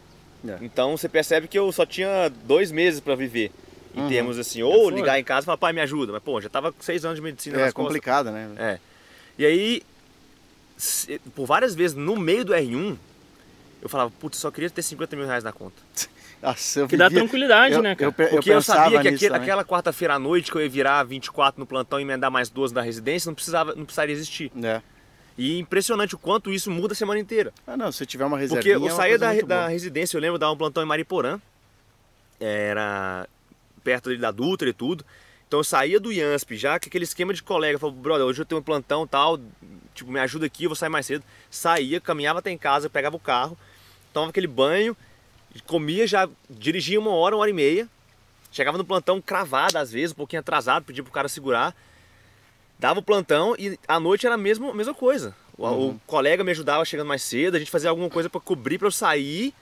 É. Então você percebe que eu só tinha dois meses pra viver. Em Uhum. termos assim, ou foda. ligar em casa e falar, pai, me ajuda. Mas, pô, já tava com seis anos de medicina É nas costas. complicado, né? É. E aí, se- por várias vezes, no meio do R1, eu falava, putz, só queria ter 50 mil reais na conta. [laughs] Nossa, eu Que dá vivia- tranquilidade, eu, né, cara? Eu, eu Porque eu, sabia que aquele- aquela quarta-feira à noite que eu ia virar 24 no plantão e emendar mais 12 na residência, não, precisava, não precisaria existir. É. E impressionante o quanto isso muda a semana inteira. Ah, não, se tiver uma reserva. Porque eu saía da, da residência, eu lembro de dar um plantão em Mariporã, era perto ali da Dutra e tudo. Então eu saía do IANSP já, com aquele esquema de colega, falava, brother, hoje eu tenho um plantão tal, tipo, me ajuda aqui, eu vou sair mais cedo. Saía, caminhava até em casa, pegava o carro, tomava aquele banho, comia, já dirigia uma hora, uma hora e meia. Chegava no plantão cravado, às vezes, um pouquinho atrasado, pedia pro cara segurar. Dava o plantão e à noite era a mesma, a mesma coisa. O, o colega me ajudava chegando mais cedo, a gente fazia alguma coisa para cobrir para eu sair,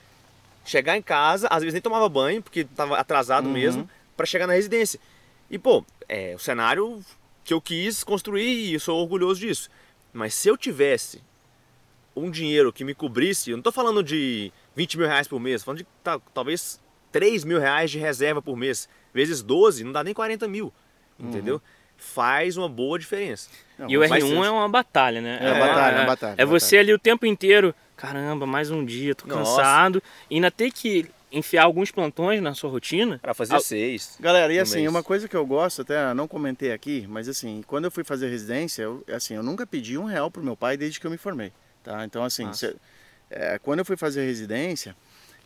chegar em casa, às vezes nem tomava banho, porque tava atrasado mesmo, para chegar na residência. E pô, é o cenário que eu quis construir e eu sou orgulhoso disso. Mas se eu tivesse um dinheiro que me cobrisse, eu não tô falando de 20 mil reais por mês, tô falando de tá, talvez 3 mil reais de reserva por mês, vezes 12, não dá nem 40 mil, entendeu? Faz uma boa diferença. Não, E o faz R1 sentido. é uma batalha, né? É uma batalha, é uma batalha, É uma você ali o tempo inteiro, caramba, mais um dia, tô Nossa. cansado. E ainda ter que enfiar alguns plantões na sua rotina. Para fazer Ah, seis. Galera, e assim, mês. uma coisa que eu gosto, até não comentei aqui, mas assim, quando eu fui fazer residência, eu, assim, eu nunca pedi um real pro meu pai desde que eu me formei, tá? Então, assim, cê- é, quando eu fui fazer residência,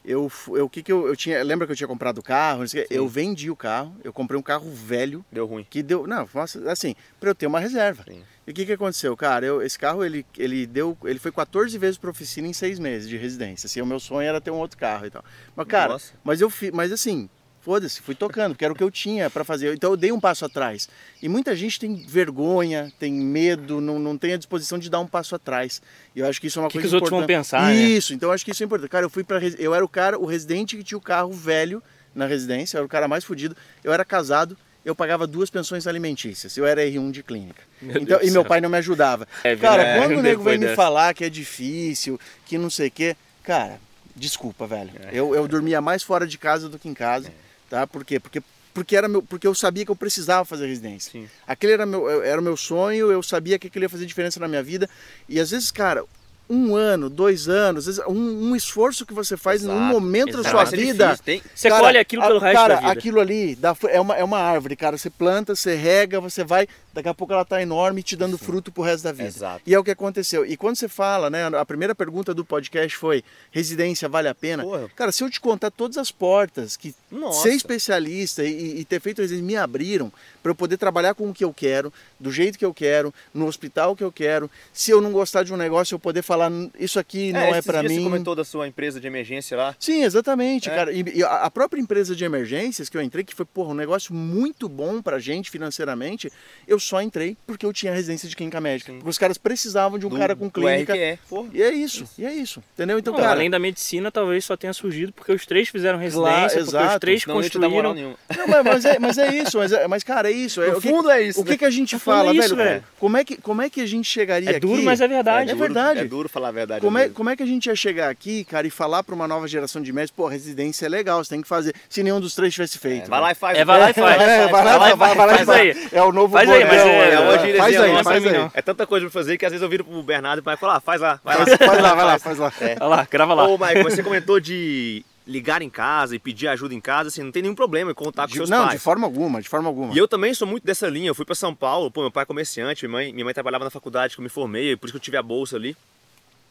eu, eu, que que eu, eu tinha, lembra que eu tinha comprado o carro, eu vendi o carro, eu comprei um carro velho, Deu ruim. que deu, não, nossa, assim, para eu ter uma reserva. Sim. E o que que aconteceu, cara? Eu, esse carro ele, ele deu, ele foi 14 vezes para oficina em seis meses de residência. Assim, o meu sonho era ter um outro carro e tal. Mas cara, Nossa. mas eu mas assim, foda-se, fui tocando, porque era o que eu tinha para fazer. Então eu dei um passo atrás. E muita gente tem vergonha, tem medo, não, não tem a disposição de dar um passo atrás. E eu acho que isso é uma O que, que coisa os outros vão importante. pensar, né? Isso, então eu acho que isso é importante. Cara, eu fui para eu era o cara, o residente que tinha o carro velho na residência, eu era o cara mais fudido. Eu era casado, eu pagava duas pensões alimentícias. Eu era R1 de clínica. Meu então, Deus e meu céu. pai não me ajudava. É, cara, é, quando o nego vem depois me dessa. falar que é difícil, que não sei o quê, cara, desculpa, velho. Eu, eu dormia mais fora de casa do que em casa, tá? Por quê? Porque porque era meu, porque eu sabia que eu precisava fazer residência. Sim. Aquele era meu, era o meu sonho, eu sabia que aquilo ia fazer diferença na minha vida. E às vezes, cara, um ano, dois anos, um, um esforço que você faz Exato, num momento da exato. sua Vai ser vida. difícil, Você Cara, colhe aquilo pelo a- resto cara, da vida. aquilo ali dá é, uma, é uma árvore, cara. Você planta, você rega, você vai, daqui a pouco ela tá enorme te dando fruto pro resto da vida. Exato. E é o que aconteceu. E quando você fala, né, a primeira pergunta do podcast foi: residência vale a pena? Porra. Cara, se eu te contar todas as portas que Nossa. ser especialista e, e ter feito residência me abriram para eu poder trabalhar com o que eu quero, do jeito que eu quero, no hospital que eu quero. Se eu não gostar de um negócio, eu poder falar isso aqui não é para mim. Você comentou da sua empresa de emergência lá. Sim, exatamente, É. cara. E, e a própria empresa de emergências que eu entrei, que foi porra, um negócio muito bom pra gente financeiramente, eu só entrei porque eu tinha residência de clínica médica. Sim. Porque os caras precisavam de um do- cara com do clínica. RQE. Porra. E é isso, e é isso. Entendeu? Então, Não, cara. além da medicina, talvez só tenha surgido porque os três fizeram residência, Claro, porque os exato. três Não construíram. nenhuma. Não, mas, mas é, mas é isso, mas, é- mas, cara, é isso. É, o que, fundo é isso. o que, que a gente fundo fala, é isso, velho? velho. Como, é que, como é que a gente chegaria É aqui? duro, mas é verdade. É duro- verdade. É duro falar a verdade. Como é, mesmo. como é que a gente ia chegar aqui, cara, e falar pra uma nova geração de médicos, pô, residência é legal, você tem que fazer. Se nenhum dos três tivesse feito. É, vai lá e faz. É, vai lá e faz. [laughs] É, vai lá, vai, vai, vai e faz aí. É o novo Faz aí, mas é- É Faz aí, faz aí. não. É tanta coisa pra fazer que às vezes eu viro pro Bernardo e o pai fala, ah, faz lá, vai lá. Faz, lá, vai lá, faz lá. É. Olha lá, grava lá. Ô, Mike, você comentou de ligar em casa e pedir ajuda em casa, assim, não tem nenhum problema em contar com De- seus não, pais. de forma alguma, de forma alguma. E eu também sou muito dessa linha. Eu fui pra São Paulo, pô, meu pai é comerciante, minha mãe, minha mãe trabalhava na faculdade que eu me formei, por isso que eu tive a bolsa ali.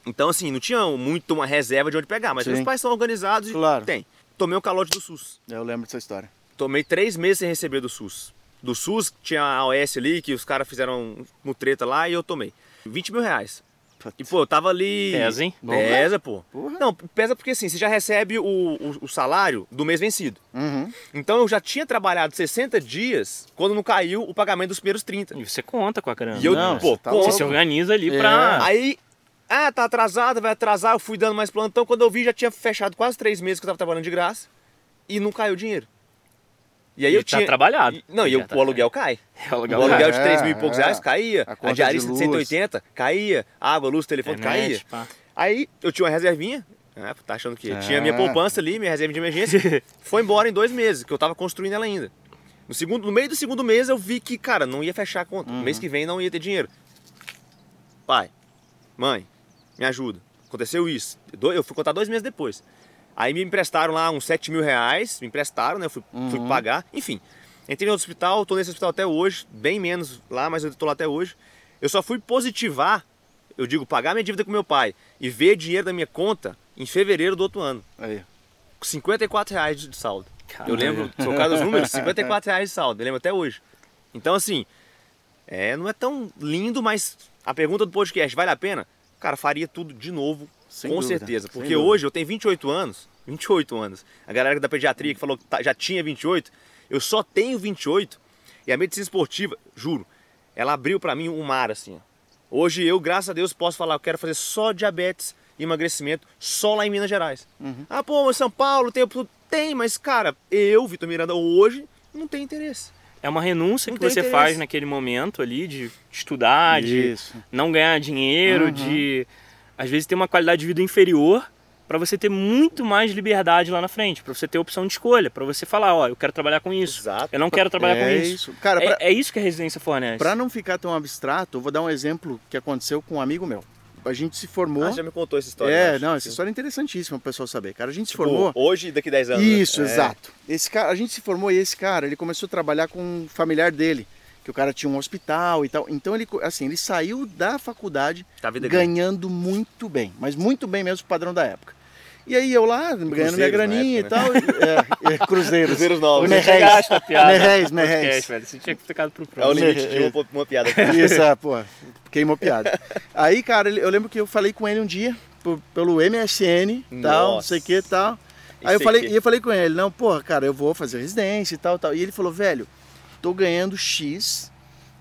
Então, assim, não tinha muito uma reserva de onde pegar, mas Sim. meus pais são organizados e Claro. tem. Tomei o calote do SUS. Eu lembro dessa história. Tomei três meses sem receber do SUS. Do SUS, tinha a OS ali, que os caras fizeram um treta lá e eu tomei. 20 mil reais. E, pô, eu tava ali. Pesa, hein? Pesa, pô. Porra. Não, pesa porque assim, você já recebe o, o, o salário do mês vencido. Uhum. Então eu já tinha trabalhado 60 dias quando não caiu o pagamento dos primeiros 30. E você conta com a grana. E eu, Não, pô, você tá. Você se organiza ali É. pra. Aí, ah, tá atrasado, vai atrasar, eu fui dando mais plantão. Quando eu vi, já tinha fechado quase três meses que eu tava trabalhando de graça e não caiu o dinheiro. E aí E eu tá tinha. trabalhado. Não, e eu- tá- o aluguel cai. É [laughs] o O aluguel. aluguel de É, 3 mil e poucos é. reais caía. A A, diarista de de luz. 180 caía. Água, luz, telefone Internet, caía. pá. Aí eu tinha uma reservinha. né, tá achando que É. tinha minha poupança ali, minha reserva de emergência. [laughs] foi embora em dois meses, que eu tava construindo ela ainda. No, segundo, no meio do segundo mês eu vi que, cara, não ia fechar a conta. Uhum. Mês que vem não ia ter dinheiro. Pai, mãe, me ajuda. Aconteceu isso. Eu fui contar dois meses depois. Aí me emprestaram lá uns 7 mil reais, me emprestaram, né? Eu fui, fui Uhum. pagar. Enfim, entrei no outro hospital, tô nesse hospital até hoje, bem menos lá, mas eu tô lá até hoje. Eu só fui positivar, eu digo, pagar minha dívida com meu pai e ver dinheiro da minha conta em fevereiro do outro ano. Aí. Com 54 reais de saldo. Eu Caralho. lembro, trocar os números, 54 reais de saldo, eu lembro até hoje. Então, assim, é, não é tão lindo, mas a pergunta do podcast, vale a pena? cara, faria tudo de novo, Sem com dúvida, certeza. Porque hoje eu tenho 28 anos, 28 anos. A galera da pediatria que falou que tá- já tinha 28, eu só tenho 28. E a medicina esportiva, juro, ela abriu pra mim um mar assim. Hoje eu, graças a Deus, posso falar, eu quero fazer só diabetes e emagrecimento só lá em Minas Gerais. Uhum. Ah, pô, São Paulo tem, tem, mas cara, eu, Vitor Miranda, hoje não tenho interesse. É uma renúncia Não que você interesse. faz naquele momento ali de estudar, de Isso. não ganhar dinheiro, Uhum. de às vezes ter uma qualidade de vida inferior para você ter muito mais liberdade lá na frente, para você ter opção de escolha, para você falar, ó, eu quero trabalhar com isso, Exato. eu não quero trabalhar com É isso. isso. Cara, é, pra- é isso que a residência fornece. Pra não ficar tão abstrato, eu vou dar um exemplo que aconteceu com um amigo meu. A gente se formou. Ah, já me contou essa história. é, não, essa história é interessantíssima pro pessoal saber. Cara, a gente se Tipo, formou. hoje e daqui 10 anos. né? Isso, É. exato. Esse cara, a gente se formou e esse cara, ele começou a trabalhar com um familiar dele, que o cara tinha um hospital e tal. Então ele, assim, ele saiu da faculdade Tá ganhando muito bem, mas muito bem mesmo o padrão da época. E aí eu lá, ganhando minha cruzeiros graninha época, e tal, é, é, cruzeiros. Cruzeiros novos. O podcast, Merréis. velho. Você tinha que ficado pro É o próximo. limite de uma, uma piada. Isso, é, pô, queimou piada. Aí, cara, eu lembro que eu falei com ele um dia, pelo MSN, tal, não sei o que tal. Aí eu falei, e eu falei com ele, não, porra, cara, eu vou fazer residência e tal, tal. E ele falou, velho, tô ganhando X.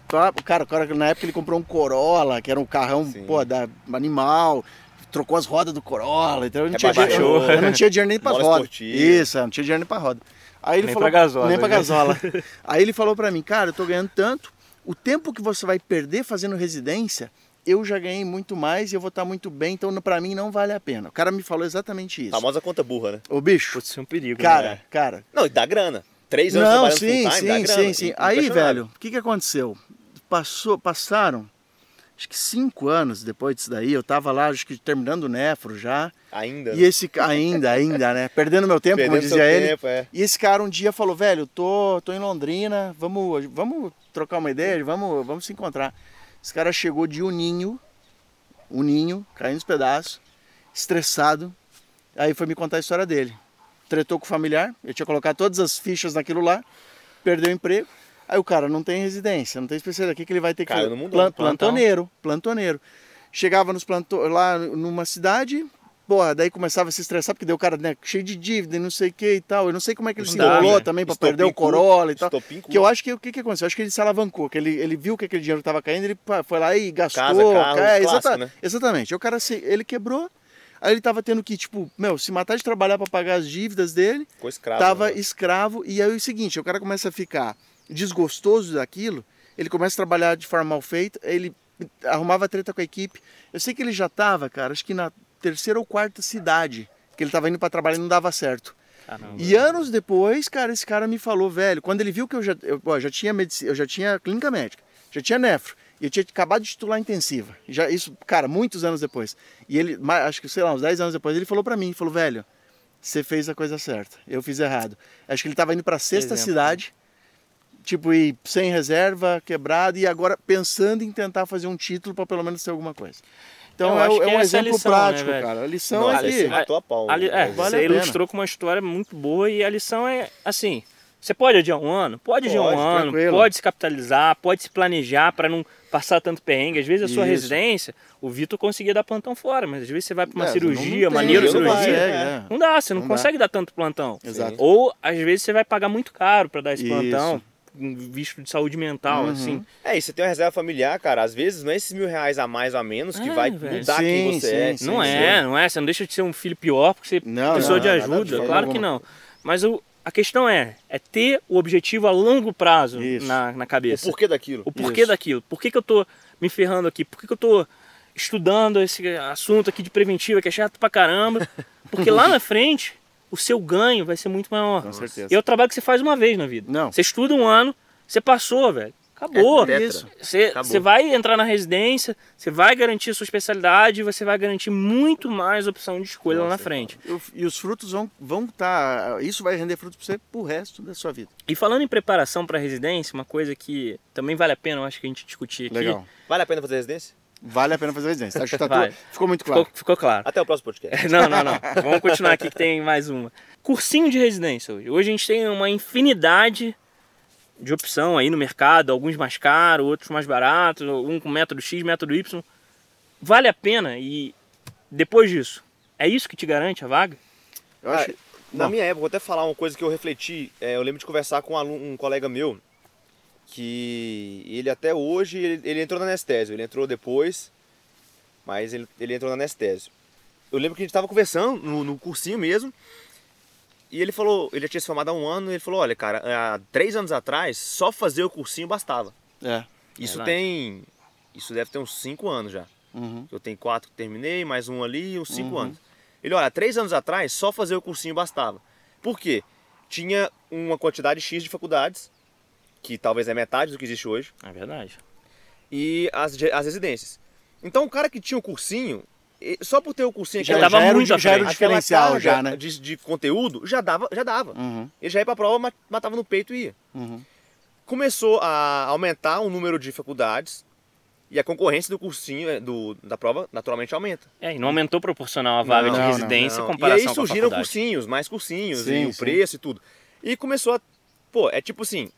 Tá? Cara, o cara, na época ele comprou um Corolla, que era um carrão, Sim. pô, da animal, trocou as rodas do Corolla, então eu não, tinha, Rebaixou. dinheiro, eu não tinha dinheiro nem pra Mola roda. esportiva. Isso, eu não tinha dinheiro nem pra roda. Aí ele Nem falou, pra gasola, Nem pra né? gasola. [laughs] Aí ele falou pra mim, cara, eu tô ganhando tanto, o tempo que você vai perder fazendo residência, eu já ganhei muito mais e eu vou estar muito bem, então pra mim não vale a pena. O cara me falou exatamente isso. Famosa conta burra, né? Ô bicho, Putz, isso é um perigo. cara, né? cara. Não, e dá grana. Três anos Não, sim, sim, grana. sim, sim. E- Aí, velho, o que que aconteceu? Passou, passaram, acho que cinco anos depois disso daí, eu tava lá, acho que terminando o nefro já, Ainda. e esse, ca- ainda, ainda, né, perdendo meu tempo, como Perdendo seu dizia ele. tempo, é. E esse cara um dia falou, velho, tô, tô em Londrina, vamos, vamos trocar uma ideia, vamos, vamos se encontrar. Esse cara chegou de Uninho, Uninho, caindo nos pedaços, estressado. Aí foi me contar a história dele. Tretou com o familiar, eu tinha colocado todas as fichas naquilo lá, perdeu o emprego. Aí o cara não tem residência, não tem especialidade. O que, que ele vai ter que Caiu fazer? Plan- plantoneiro, plantoneiro. Chegava nos planto... lá numa cidade, porra, daí começava a se estressar, porque deu o cara né, cheio de dívida e não sei o que e tal. Eu não sei como é que ele Não se dá, enrolou né? também para perder o Corolla e tal. Que eu acho que o que, que aconteceu? Eu acho que ele se alavancou, que ele, ele viu que aquele dinheiro estava caindo, ele foi lá e gastou. Casa, carro, é, clássico, exata- né? Exatamente. O cara se, ele quebrou, aí ele tava tendo que, tipo, meu, se matar de trabalhar para pagar as dívidas dele, Ficou escravo. tava né? escravo, e aí é o seguinte, o cara começa a ficar desgostoso daquilo, ele começa a trabalhar de forma mal feita, ele arrumava treta com a equipe. Eu sei que ele já tava, cara, acho que na terceira ou quarta cidade que ele tava indo para trabalhar e não dava certo. Caramba. E anos depois, cara, esse cara me falou, velho, quando ele viu que eu já, eu, ó, já tinha medicina, eu já tinha clínica médica, já tinha nefro, eu tinha acabado de titular intensiva. Já isso, cara, muitos anos depois. E ele, acho que sei lá, uns 10 anos depois, ele falou pra mim, falou, velho, você fez a coisa certa. Eu fiz errado. Acho que ele tava indo pra sexta Exemplo. cidade, tipo, e sem reserva, quebrado, e agora pensando em tentar fazer um título pra pelo menos ter alguma coisa. Então Eu é, é que um é a exemplo lição, né, prático, velho? cara. A lição Nossa, é que. matou a pau. Ali- é, né? vale você a ilustrou com uma história muito boa e a lição é assim: você pode adiar um ano? Pode adiar um Pode, ano, tranquilo. pode se capitalizar, pode se planejar para não passar tanto perrengue. Às vezes a sua Isso. residência, o Vitor conseguia dar plantão fora, mas às vezes você vai para uma É, cirurgia, não tem, maneiro não consegue, é. né? Não dá, você não, Não dá. consegue dar tanto plantão. Exato. Ou às vezes você vai pagar muito caro para dar esse Isso. plantão, um visto de saúde mental, Uhum. assim. É, e você tem uma reserva familiar, cara. Às vezes não é esses mil reais a mais ou a menos que É, vai velho. mudar quem Sim, você sim, é. sim. não é, não é. Você não deixa de ser um filho pior porque você Não, precisou não, de ajuda. claro que não. Mas o, a questão é, é ter o objetivo a longo prazo Isso. na, na O cabeça. porquê daquilo. O porquê Isso. daquilo. Por que, que eu tô me ferrando aqui? Por que, que eu tô estudando esse assunto aqui de preventiva que é chato pra caramba? [laughs] Porque lá na frente, o seu ganho vai ser muito maior. Com certeza. E é o trabalho que você faz uma vez na vida. Não. Você estuda um ano, você passou, velho. Acabou. É tetra. Isso. Você, Acabou. você vai entrar na residência, você vai garantir a sua especialidade, você vai garantir muito mais opção de escolha lá na frente. E E os frutos vão vão estar. isso vai render frutos para você pro resto da sua vida. E falando em preparação para residência, uma coisa que também vale a pena, eu acho que a gente discutir aqui. Legal. Vale a pena fazer residência? Vale a pena fazer residência. Acho que tá Vale. [laughs] tudo- ficou muito claro. Ficou, ficou claro. Até o próximo podcast. [laughs] Não, não, não. Vamos continuar aqui que tem mais uma. Cursinho de residência hoje. Hoje a gente tem uma infinidade de opção aí no mercado, alguns mais caros, outros mais baratos, um com método X, método Y. vale a pena e depois disso, é isso que te garante a vaga? Eu acho. Ah, Na Bom. minha época, vou até falar uma coisa que eu refleti. é, eu lembro de conversar com um, aluno- um colega meu que ele até hoje ele, ele entrou na anestésio. Ele entrou depois, mas ele, ele entrou na anestésio. Eu lembro que a gente estava conversando no, no cursinho mesmo. E ele falou, ele já tinha se formado há um ano, e ele falou, olha, cara, há três anos atrás, só fazer o cursinho bastava. É. Isso Verdade. tem. Isso deve ter uns cinco anos já. Uhum. Eu tenho quatro que terminei, mais um ali, uns cinco Uhum. anos. Ele, olha, três anos atrás, só fazer o cursinho bastava. Por quê? Tinha uma quantidade X de faculdades, que talvez é metade do que existe hoje, É verdade. e as, as residências. Então, o cara que tinha o cursinho, só por ter o cursinho, Já tava era, muito já era o diferencial, já, né? de, de conteúdo, já dava, já dava. Uhum. Ele já ia pra prova, ma- matava no peito e ia. Uhum. Começou a aumentar o número de faculdades, e a concorrência do cursinho, eh, do, da prova, naturalmente aumenta. É, e não aumentou proporcional a vaga Não, de não, residência Não. em comparação e aí com a surgiram faculdade. cursinhos, mais cursinhos, Sim, e o sim. preço e tudo. E começou a. Pô, é tipo assim: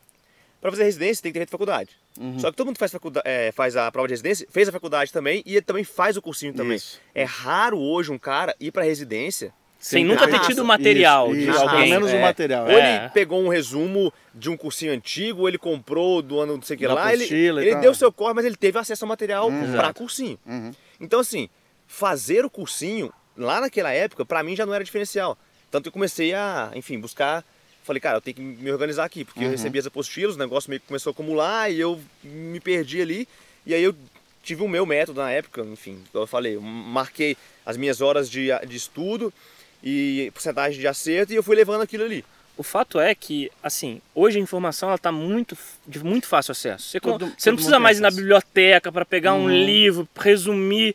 pra fazer residência tem que ter feito faculdade. Uhum. Só que todo mundo faz, é, faz a prova de residência, fez a faculdade também e ele também faz o cursinho também. Isso. É raro hoje um cara ir pra residência. Sem nunca ter tido material isso, de isso, alguém. Pelo menos o É. material. Ou é. ele pegou um resumo de um cursinho antigo, ou ele comprou do ano não sei o que Da lá. Ele, e ele deu seu corre, mas ele teve acesso ao material Hum, pra exato. cursinho. Uhum. Então, assim, fazer o cursinho lá naquela época, pra mim já não era diferencial. Tanto que eu comecei a, enfim, buscar. Falei, cara, eu tenho que me organizar aqui, porque eu Uhum. recebi as apostilas, o negócio meio que começou a acumular e eu me perdi ali. E aí eu tive o meu método na época, enfim, eu falei, eu marquei as minhas horas de, de estudo e porcentagem de acerto e eu fui levando aquilo ali. O fato é que, assim, hoje a informação ela tá muito, de muito fácil acesso. Você, Todo- você todo não precisa mais ir na biblioteca para pegar um Uhum. livro, resumir.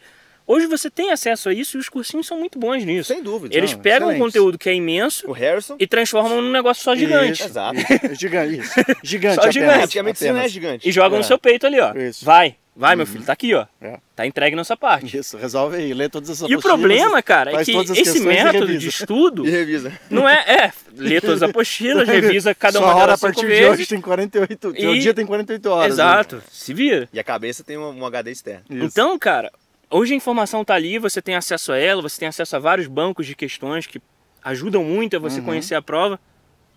Hoje você tem acesso a isso e os cursinhos são muito bons nisso. Sem dúvida. Eles Não, pegam um excelente. conteúdo que é imenso O Harrison, e transformam num negócio só gigante. Isso, Exato. Gigante, isso. [laughs] Gigante, Só apenas, gigante. antigamente isso não é gigante. E jogam no É. seu peito ali, ó. Isso. Vai, vai, meu filho, tá aqui, ó. É. Tá entregue nossa parte. Isso, resolve aí, lê todas essas E o problema, cara, é que esse método de estudo [laughs] E revisa. não é, é, lê todas as apostilas, [laughs] revisa cada Sua uma hora a partir de hoje tem 48, o E- dia tem 48 horas. né? Exato, se vira. E a cabeça tem um, um HD externo. Isso. Então, cara, hoje a informação tá ali, você tem acesso a ela, você tem acesso a vários bancos de questões que ajudam muito a você Uhum. conhecer a prova.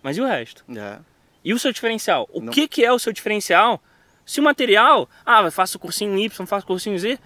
Mas e o resto? É. E o seu diferencial? O Não. que, que é o seu diferencial? Se o material, ah, faço cursinho Y, faço cursinho Z,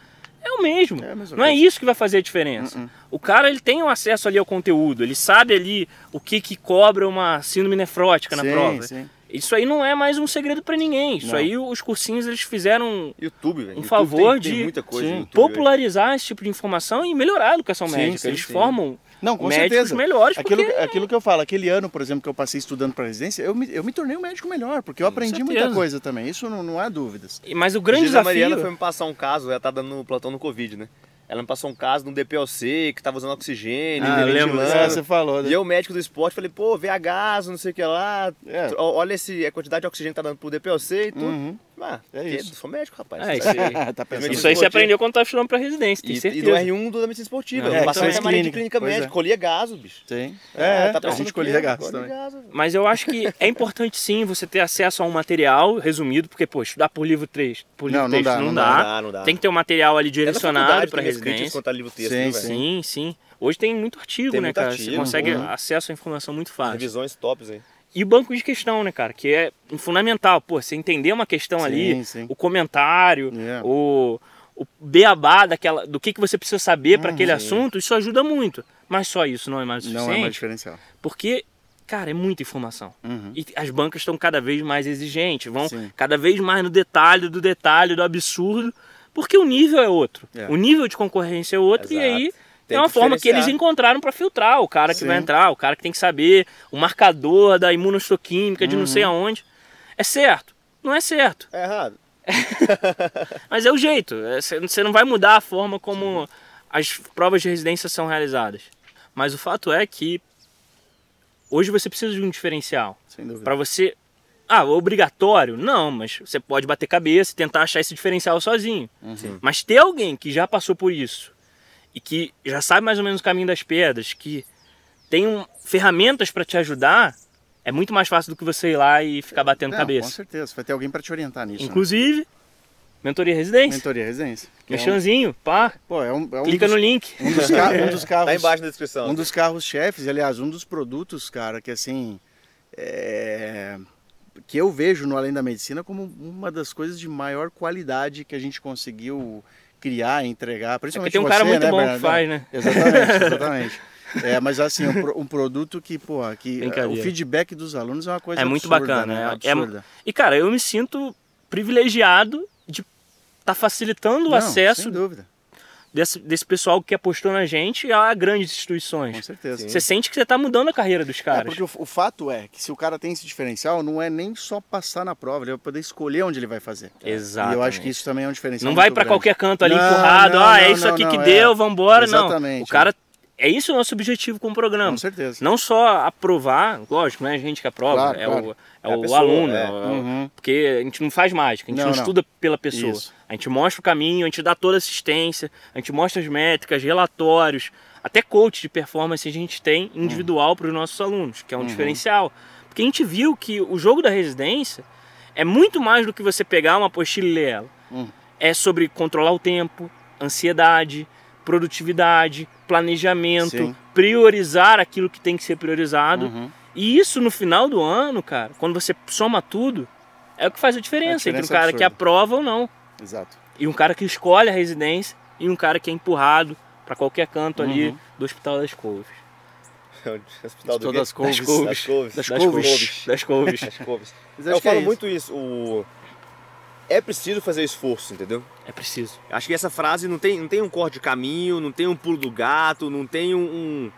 é o mesmo. É Não é isso que vai fazer a diferença. Uh-uh. O cara ele tem um acesso ali ao conteúdo, ele sabe ali o que, que cobra uma síndrome nefrótica na sim, prova. Sim. Isso aí não é mais um segredo pra ninguém. Isso Não. aí os cursinhos eles fizeram YouTube. Em YouTube favor tem, tem de- coisa. hoje. popularizar esse tipo de informação e melhorar a educação Sim, médica. sim, Eles sim. formam Não, com médicos certeza. melhores Aquilo, porque... aquilo que eu falo, aquele ano, por exemplo, que eu passei estudando para residência, eu me, eu me tornei um médico melhor, porque eu aprendi muita coisa também. Isso não, não há dúvidas. Mas o grande Diz a desafio... Mariana foi me passar um caso, ela tá dando plantão no Covid, né? Ela me passou um caso de um DPLC que tava usando oxigênio, Ah, eu lembro. É, você falou, né? E eu, médico do esporte, falei, pô, VH, não sei o que lá. É. Olha esse, a quantidade de oxigênio que tá dando pro DPLC e tudo. Uhum. Ah, É isso. Sou médico, rapaz. É, Isso aí. tá pensando. Isso aí você aprendeu quando tava estudando pra residência, tenho E, e certeza. do R1 do da medicina esportiva. É, eu passei questões na marinha de clínica pois médica, é. colhia gaso, bicho. Sim. É, É, tá a pensando gente colhia é, colhe também. gaso. Mas eu acho que é importante sim você ter acesso a um material resumido, porque, pô, estudar por livro 3, por livro Não, não texto, dá, não, não dá. Não dá, não dá. Tem que ter um material ali na direcionado faculdade pra tem residência. a livro texto, Sim, né, sim. Sim. Hoje tem muito artigo, Tem né, muito cara? Você artigo, consegue uhum. acesso à informação muito fácil. Revisões tops aí. E o banco de questão, né, cara? Que é fundamental. Pô, você entender uma questão Sim, ali, sim. o comentário, É. o, o beabá daquela, do que, que você precisa saber para Hum, aquele assunto, isso ajuda muito. Mas só isso não é mais o Não suficiente. é mais diferencial. Porque, cara, é muita informação. Uhum. E as bancas estão cada vez mais exigentes, vão Sim. cada vez mais no detalhe do detalhe, do absurdo, porque o nível é outro. É. O nível de concorrência é outro, e Exato. aí Tem é uma forma que eles encontraram para filtrar o cara que Sim. vai entrar, o cara que tem que saber o marcador da imunohistoquímica de não Uhum. sei aonde. É certo? Não é certo, É errado. [laughs] mas é o jeito. É, Você você não vai mudar a forma como as provas de residência são realizadas. Mas o fato é que hoje você precisa de um diferencial. Sem dúvida. Pra você. Ah, obrigatório? Não, mas você pode bater cabeça e tentar achar esse diferencial sozinho. Sim. Mas ter alguém que já passou por isso e que já sabe mais ou menos o caminho das pedras, que tem um- ferramentas pra te ajudar, é muito mais fácil do que você ir lá e ficar batendo Não, Com cabeça. certeza, vai ter alguém para te orientar nisso. né? Inclusive, Mentoria Residência. Mentoria Residência. que é um- Merchanzinho, pá. Pô, é um, é um Clica dos, no link. um dos, ca- um dos [laughs] carros. Tá embaixo na descrição. Um dos carros chefes, aliás, um dos produtos, cara, que assim. é, que eu vejo no Além da Medicina como uma das coisas de maior qualidade que a gente conseguiu criar entregar. É porque Principalmente tem um cara você, muito né, bom que Bernardo? faz, né? Exatamente, [laughs] exatamente. É, mas assim, um, um produto que, pô, que o Brincadeira. feedback dos alunos é uma coisa É muito absurda, bacana, né? é- é- Absurda. E, cara, eu me sinto privilegiado de estar facilitando o Não, acesso Sem dúvida, desse, desse pessoal que apostou na gente a grandes instituições. com certeza. Você sente que você está mudando a carreira dos É, caras. porque o, o fato é que se o cara tem esse diferencial, não é nem só passar na prova, ele vai poder escolher onde ele vai fazer. Exato. E eu acho que isso também é um diferencial. Não vai grande. qualquer canto ali Não, empurrado, não, ah, é não, isso não, aqui não, que é. deu, vambora. Não. Exatamente, O cara. É isso o nosso objetivo com o programa. Com certeza. Não só aprovar, lógico, não é a gente que aprova, Claro, é, claro. o, é É o pessoa, aluno. é. é o- Uhum. Porque a gente não faz mágica, a gente não, Não, não. estuda pela pessoa. Isso. A gente mostra o caminho, a gente dá toda a assistência, a gente mostra as métricas, relatórios, até coach de performance a gente tem individual para os nossos alunos, que é um diferencial. Porque a gente viu que o jogo da residência é muito mais do que você pegar uma apostila e ler ela. Hum. É sobre controlar o tempo, ansiedade, produtividade, planejamento, Sim. priorizar aquilo que tem que ser priorizado. Uhum. E isso no final do ano, cara, quando você soma tudo, é o que faz a diferença, a entre um diferença cara que absurda. aprova ou não. Exato. E um cara que escolhe a residência e um cara que é empurrado para qualquer canto ali Uhum. do Hospital das Couves. [laughs] Hospital do Todas quê? as couves. Das couves. Das couves. Das Das couves. Das couves. Das couves. [laughs] Mas Eu que falo é muito isso. O... É preciso fazer esforço, entendeu? É preciso. Acho que essa frase não tem, não tem um corte de caminho, não tem um pulo do gato, não tem um,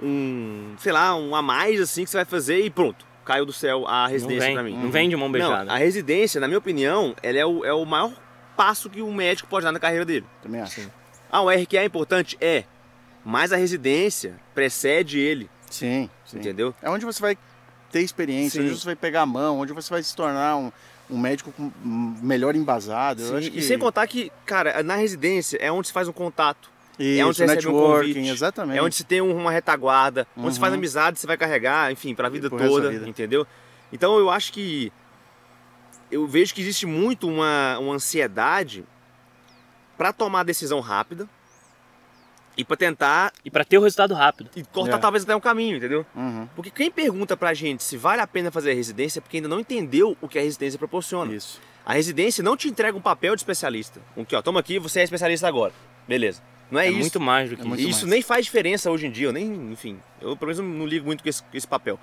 um, um, sei lá, um a mais assim que você vai fazer e pronto, caiu do céu a Não residência pra mim. não vem de mão Não, beijada. a residência, na minha opinião, ela é o, é o maior passo que o médico pode dar na carreira dele. Também acho. Ah, o RQA é importante? É. Mas a residência precede ele, Sim, sim. entendeu? É onde você vai ter experiência, Sim. onde você vai pegar a mão, onde você vai se tornar um, um médico melhor embasado. Sim, que... E sem contar que, cara, na residência é onde se faz um contato. Isso, é onde você recebe um convite, exatamente. É onde se tem um- uma retaguarda, onde se faz Uhum. amizade, você vai carregar, enfim, pra vida Pro resto da toda, vida. entendeu? Então eu acho que eu vejo que existe muito uma, uma ansiedade pra tomar decisão rápida e pra tentar E para ter o resultado rápido. e cortar É. talvez até um caminho, entendeu? Uhum, Porque quem pergunta pra gente se vale a pena fazer a residência é porque ainda não entendeu o que a residência proporciona. Isso. A residência não te entrega um papel de especialista. Um que, ó, toma aqui, você é especialista agora. Beleza. Não é, É, isso. muito mais do que É isso. isso mais. nem faz diferença hoje em dia, eu nem, enfim, eu pelo menos não ligo muito com esse, com esse papel.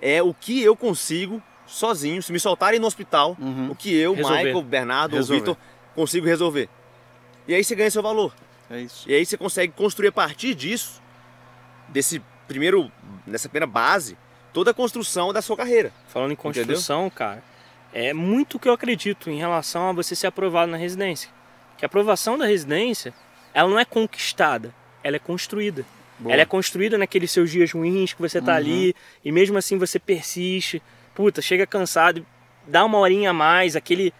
É o que eu consigo sozinho, se me soltarem no hospital, Uhum. o que eu, Resolver. Michael, Bernardo Resolver. Vitor consigo resolver. E aí você ganha seu valor. É isso. E aí você consegue construir a partir disso, desse primeiro, dessa primeira base, toda a construção da sua carreira. Falando em construção, cara, é muito o que eu acredito em relação a você ser aprovado na residência. Que a aprovação da residência, ela não é conquistada, ela é construída. Boa. Ela é construída naqueles seus dias ruins que você tá Uhum. ali e mesmo assim você persiste. Puta, chega cansado, dá uma horinha a mais, aquele,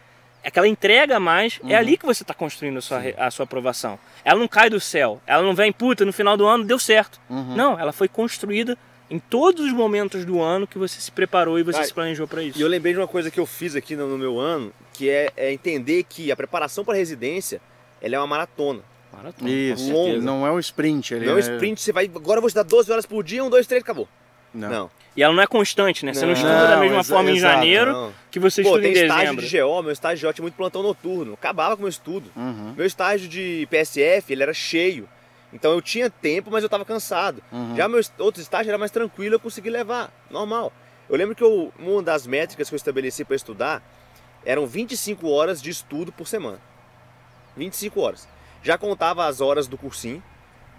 aquela entrega a mais, é Uhum. ali que você tá construindo a sua, a sua aprovação. Ela não cai do céu, ela não vem, puta, no final do ano deu certo. Uhum. Não, ela foi construída em todos os momentos do ano que você se preparou e você Ah, se planejou para isso. E eu lembrei de uma coisa que eu fiz aqui no, no meu ano, que é, é entender que a preparação para residência ela é uma maratona. Maratona, Isso. certeza. Não é um sprint. Ele Não é um sprint, você vai. Agora eu vou estudar 12 horas por dia, um, dois, três, acabou. Não. Não. E ela não é constante, né? Você não, Não, estuda da mesma forma em janeiro Não. que você Pô, estuda em tem estágio dezembro. de GO, meu estágio de GO tinha muito plantão noturno. Acabava com o meu estudo. Uhum. Meu estágio de PSF, ele era cheio. Então eu tinha tempo, mas eu estava cansado. Uhum. Já meu outro estágio era mais tranquilo, eu consegui levar, normal. Eu lembro que eu, uma das métricas que eu estabeleci para estudar eram 25 horas de estudo por semana. 25 horas. Já contava as horas do cursinho,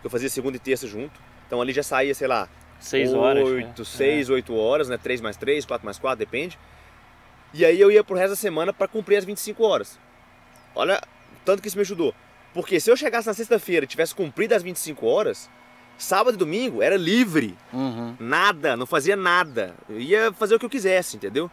que eu fazia segunda e terça junto. Então ali já saía, sei lá, Seis horas. 8, né? 6, 8 horas, né? 3 mais 3, 4 mais 4, depende. E aí eu ia pro resto da semana para cumprir as 25 horas. Olha, tanto que isso me ajudou. Porque se eu chegasse na sexta-feira e tivesse cumprido as 25 horas, sábado e domingo era livre. Uhum. Nada, não fazia nada. Eu ia fazer o que eu quisesse, entendeu?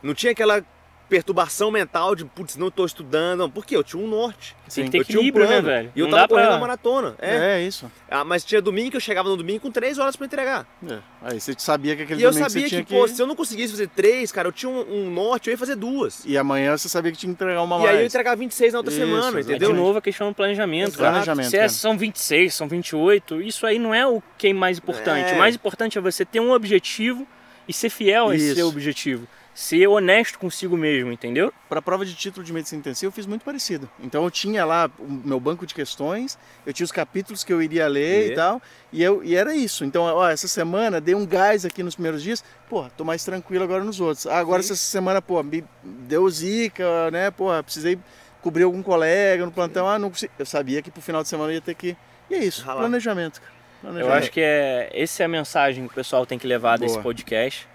Não tinha aquela perturbação mental de, putz, não tô estudando. Por quê? Eu tinha um norte. Tem que ter eu tinha um né, plano. velho? E eu Não tava dá pra- correndo a maratona. É. É, isso. Ah, mas tinha domingo que eu chegava no domingo com três horas pra entregar. É. Aí você sabia que aquele e eu domingo sabia você tinha que, que... pô, se eu não conseguisse fazer três, cara, eu tinha um, um norte, eu ia fazer duas. E amanhã você sabia que tinha que entregar uma E mais. aí eu entregava 26 na outra Isso, semana, exatamente. É entendeu? de novo a questão do planejamento. Exato. cara. Planejamento, Se é- cara. são 26, são 28, isso aí não é o que é mais importante. É. O mais importante é você ter um objetivo e ser fiel a esse seu objetivo. Ser honesto consigo mesmo, entendeu? Para a prova de título de medicina intensiva eu fiz muito parecido. Então eu tinha lá o meu banco de questões, eu tinha os capítulos que eu iria ler Ler. e tal, e, eu, e era isso. Então, ó, essa semana dei um gás aqui nos primeiros dias, pô, tô mais tranquilo agora nos outros. Ah, agora Sim. essa semana, pô, me deu zica, né, pô, precisei cobrir algum colega no plantão, ah, não consegui. Eu sabia que pro final de semana eu ia ter que... E é isso, Ralar. planejamento, cara. Eu Planejamento. acho que é, essa é a mensagem que o pessoal tem que levar desse Boa. podcast,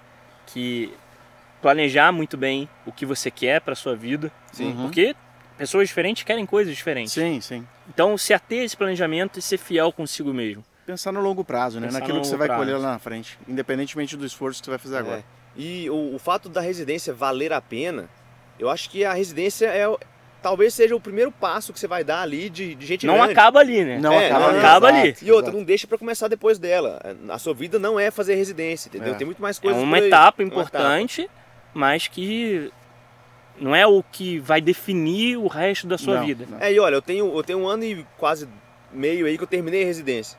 que planejar muito bem o que você quer para sua vida, Sim. Uhum. porque pessoas diferentes querem coisas diferentes. Sim, sim. Então, se ater esse planejamento e ser fiel consigo mesmo. Pensar no longo prazo, né? Pensar Naquilo que você vai prazo. colher lá na frente, independentemente do esforço que você vai fazer agora. É. E o, o fato da residência valer a pena, eu acho que a residência é talvez seja o primeiro passo que você vai dar ali de, de gente Não grande. acaba ali, né? Não É, acaba, não, acaba exato, ali. E outra, exato. não deixa pra começar depois dela. A sua vida não é fazer residência, entendeu? É. Tem muito mais É coisas uma por aí. etapa Uma importante, mas que não é o que vai definir o resto da sua Não, vida. não. É, e olha, eu tenho, eu tenho um ano e quase meio aí que eu terminei a residência.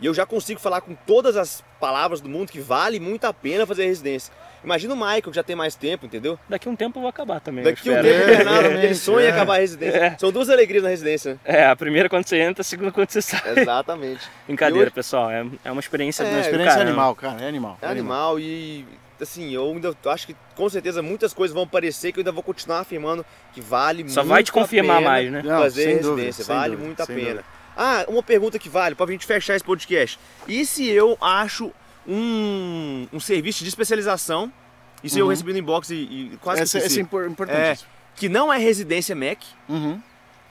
E eu já consigo falar com todas as palavras do mundo que vale muito a pena fazer residência. Imagina o Michael, que já tem mais tempo, entendeu? Daqui a um tempo eu vou acabar também. eu Daqui um tempo É, Bernardo, ele realmente, sonha em é. acabar a residência. É. São duas alegrias na residência. né? É, a primeira quando você entra, a segunda quando você sai. Exatamente. Brincadeira, hoje- pessoal. É, é uma experiência É, Uma do experiência animal, cara, é animal. É animal e assim, eu ainda acho que com certeza muitas coisas vão aparecer que eu ainda vou continuar afirmando que vale muito Só vai te confirmar a pena mais, né? Não, fazer sem residência, dúvida, sem vale dúvida, muito a pena. dúvida. Ah, uma pergunta que vale, pra gente fechar esse podcast. E se eu acho um, um serviço de especialização, isso eu Uhum. recebi no inbox e, e quase Essa, que essa é esqueci, impor- importantíssimo. que não é residência MEC, Uhum.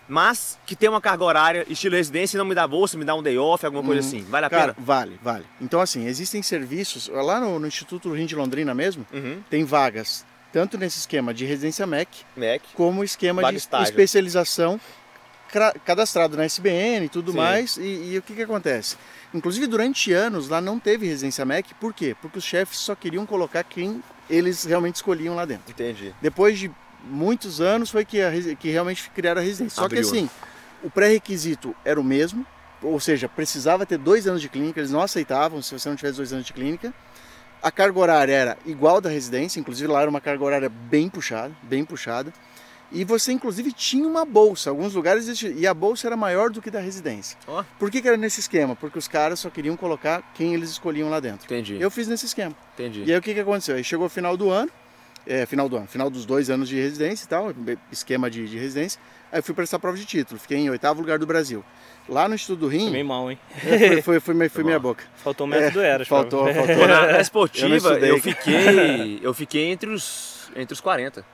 Mas que tem uma carga horária estilo residência e não me dá bolsa, me dá um day off, alguma coisa Uhum. assim. Vale a Cara, pena? vale, vale. Então, assim, existem serviços, lá no, no Instituto Rio de Londrina mesmo, Uhum. tem vagas, tanto nesse esquema de residência MEC, MEC. como esquema Vaga de estágio. especialização cadastrado na SBN e tudo Sim. mais. E, e o que, que acontece? Inclusive, durante anos lá não teve residência MEC, por quê? Porque os chefes só queriam colocar quem eles realmente escolhiam lá dentro. Entendi. Depois de muitos anos foi que, a que realmente criaram a residência. Só Abriu, que assim, o pré-requisito era o mesmo, ou seja, precisava ter dois anos de clínica, eles não aceitavam se você não tivesse dois anos de clínica. A carga horária era igual da residência, inclusive lá era uma carga horária bem puxada, bem puxada. E você inclusive tinha uma bolsa, alguns lugares existia, e a bolsa era maior do que da residência. Ó. Por que, que era nesse esquema? Porque os caras só queriam colocar quem eles escolhiam lá dentro. Entendi. Eu fiz nesse esquema. Entendi. E aí o que, que aconteceu? Aí chegou o final do ano, é, final do ano, final dos dois anos de residência e tal, esquema de, de residência. Aí eu fui prestar prova de título, fiquei em oitavo lugar do Brasil. Lá no Instituto do Rim, Tomei mal, hein? foi, foi, foi, minha- foi Foi minha boca. Faltou o método [laughs] faltou, pra- faltou. Pô, na, Eu esportiva, estudei. eu, fiquei. [laughs] Eu fiquei entre os. Entre os 40.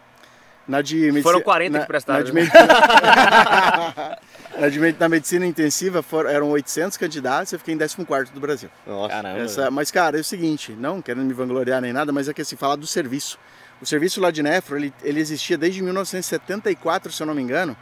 Na de medicina, Foram 40 na, que prestaram, Na de, né? medicina, [laughs] na, de med- na medicina intensiva foram, eram 800 candidatos, eu fiquei em 14 do Brasil. Nossa. Caramba. Essa, mas, cara, é o seguinte, não querendo me vangloriar nem nada, mas é que assim, falar do serviço. O serviço lá de Nefro, ele, ele existia desde 1974, se eu não me engano.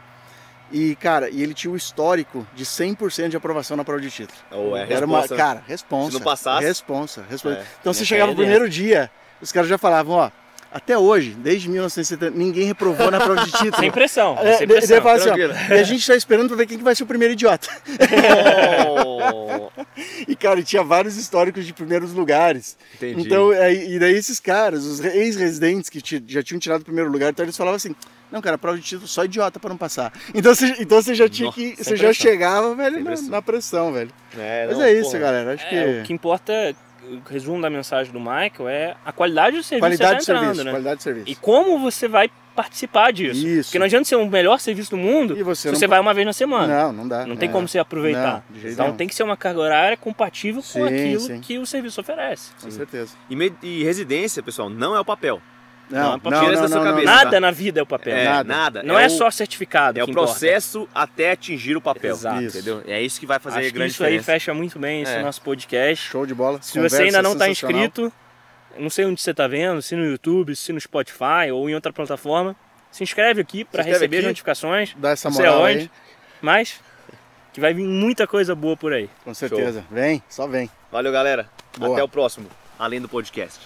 E, cara, e ele tinha o histórico de 100% de aprovação na prova de título. Ou é Era uma, cara, responsa. Se não passasse- Responsa, responsa. É. Então você chegava no é primeiro dia, os caras já falavam, ó, até hoje, desde 1970, ninguém reprovou na prova de [laughs] título. Sem pressão, É, sem pressão. fala assim, ó, e a gente tá esperando pra ver quem que vai ser o primeiro idiota. Oh, [laughs] E, cara, e tinha vários históricos de primeiros lugares. Entendi. Então, e daí esses caras, os ex-residentes que já tinham tirado o primeiro lugar, então eles falavam assim, não, cara, prova de título só idiota pra não passar. Então você, então você já tinha Nossa, que. Você já pressão. chegava, velho, na, pressão. na pressão, velho. é, Mas não, é isso, porra. galera. Acho que. É, o que importa, o resumo da mensagem do Michael é a qualidade do serviço Qualidade que de você tá serviço, entrando, né? qualidade de serviço. E como você vai participar disso. Isso. Porque não adianta ser o melhor serviço do mundo E você se não você vai uma vez na semana. Não, não dá. Não tem É. como você aproveitar. Não, de jeito então nenhum. tem que ser uma carga horária compatível Sim, com aquilo sim. que o serviço oferece. Com certeza. E, me- e residência, pessoal, não é o papel. Não, Não, isso não, não, não, cabeça. Nada tá? na vida é o papel. É, Nada. nada. Não é, o- só certificado. É o que importa. processo até atingir o papel. Exato. Entendeu? É isso que vai fazer Acho que grande isso aí diferença. fecha muito bem esse É. nosso podcast. Show de bola. Se você ainda não está inscrito, não sei onde você está vendo, se no YouTube, se no Spotify ou em outra plataforma, Se inscreve aqui para receber aqui. notificações. Dá essa não sei moral aonde, aí. mas que vai vir muita coisa boa por aí. Com certeza. Vem, só vem. Valeu, galera. Boa. Até o próximo, além do podcast.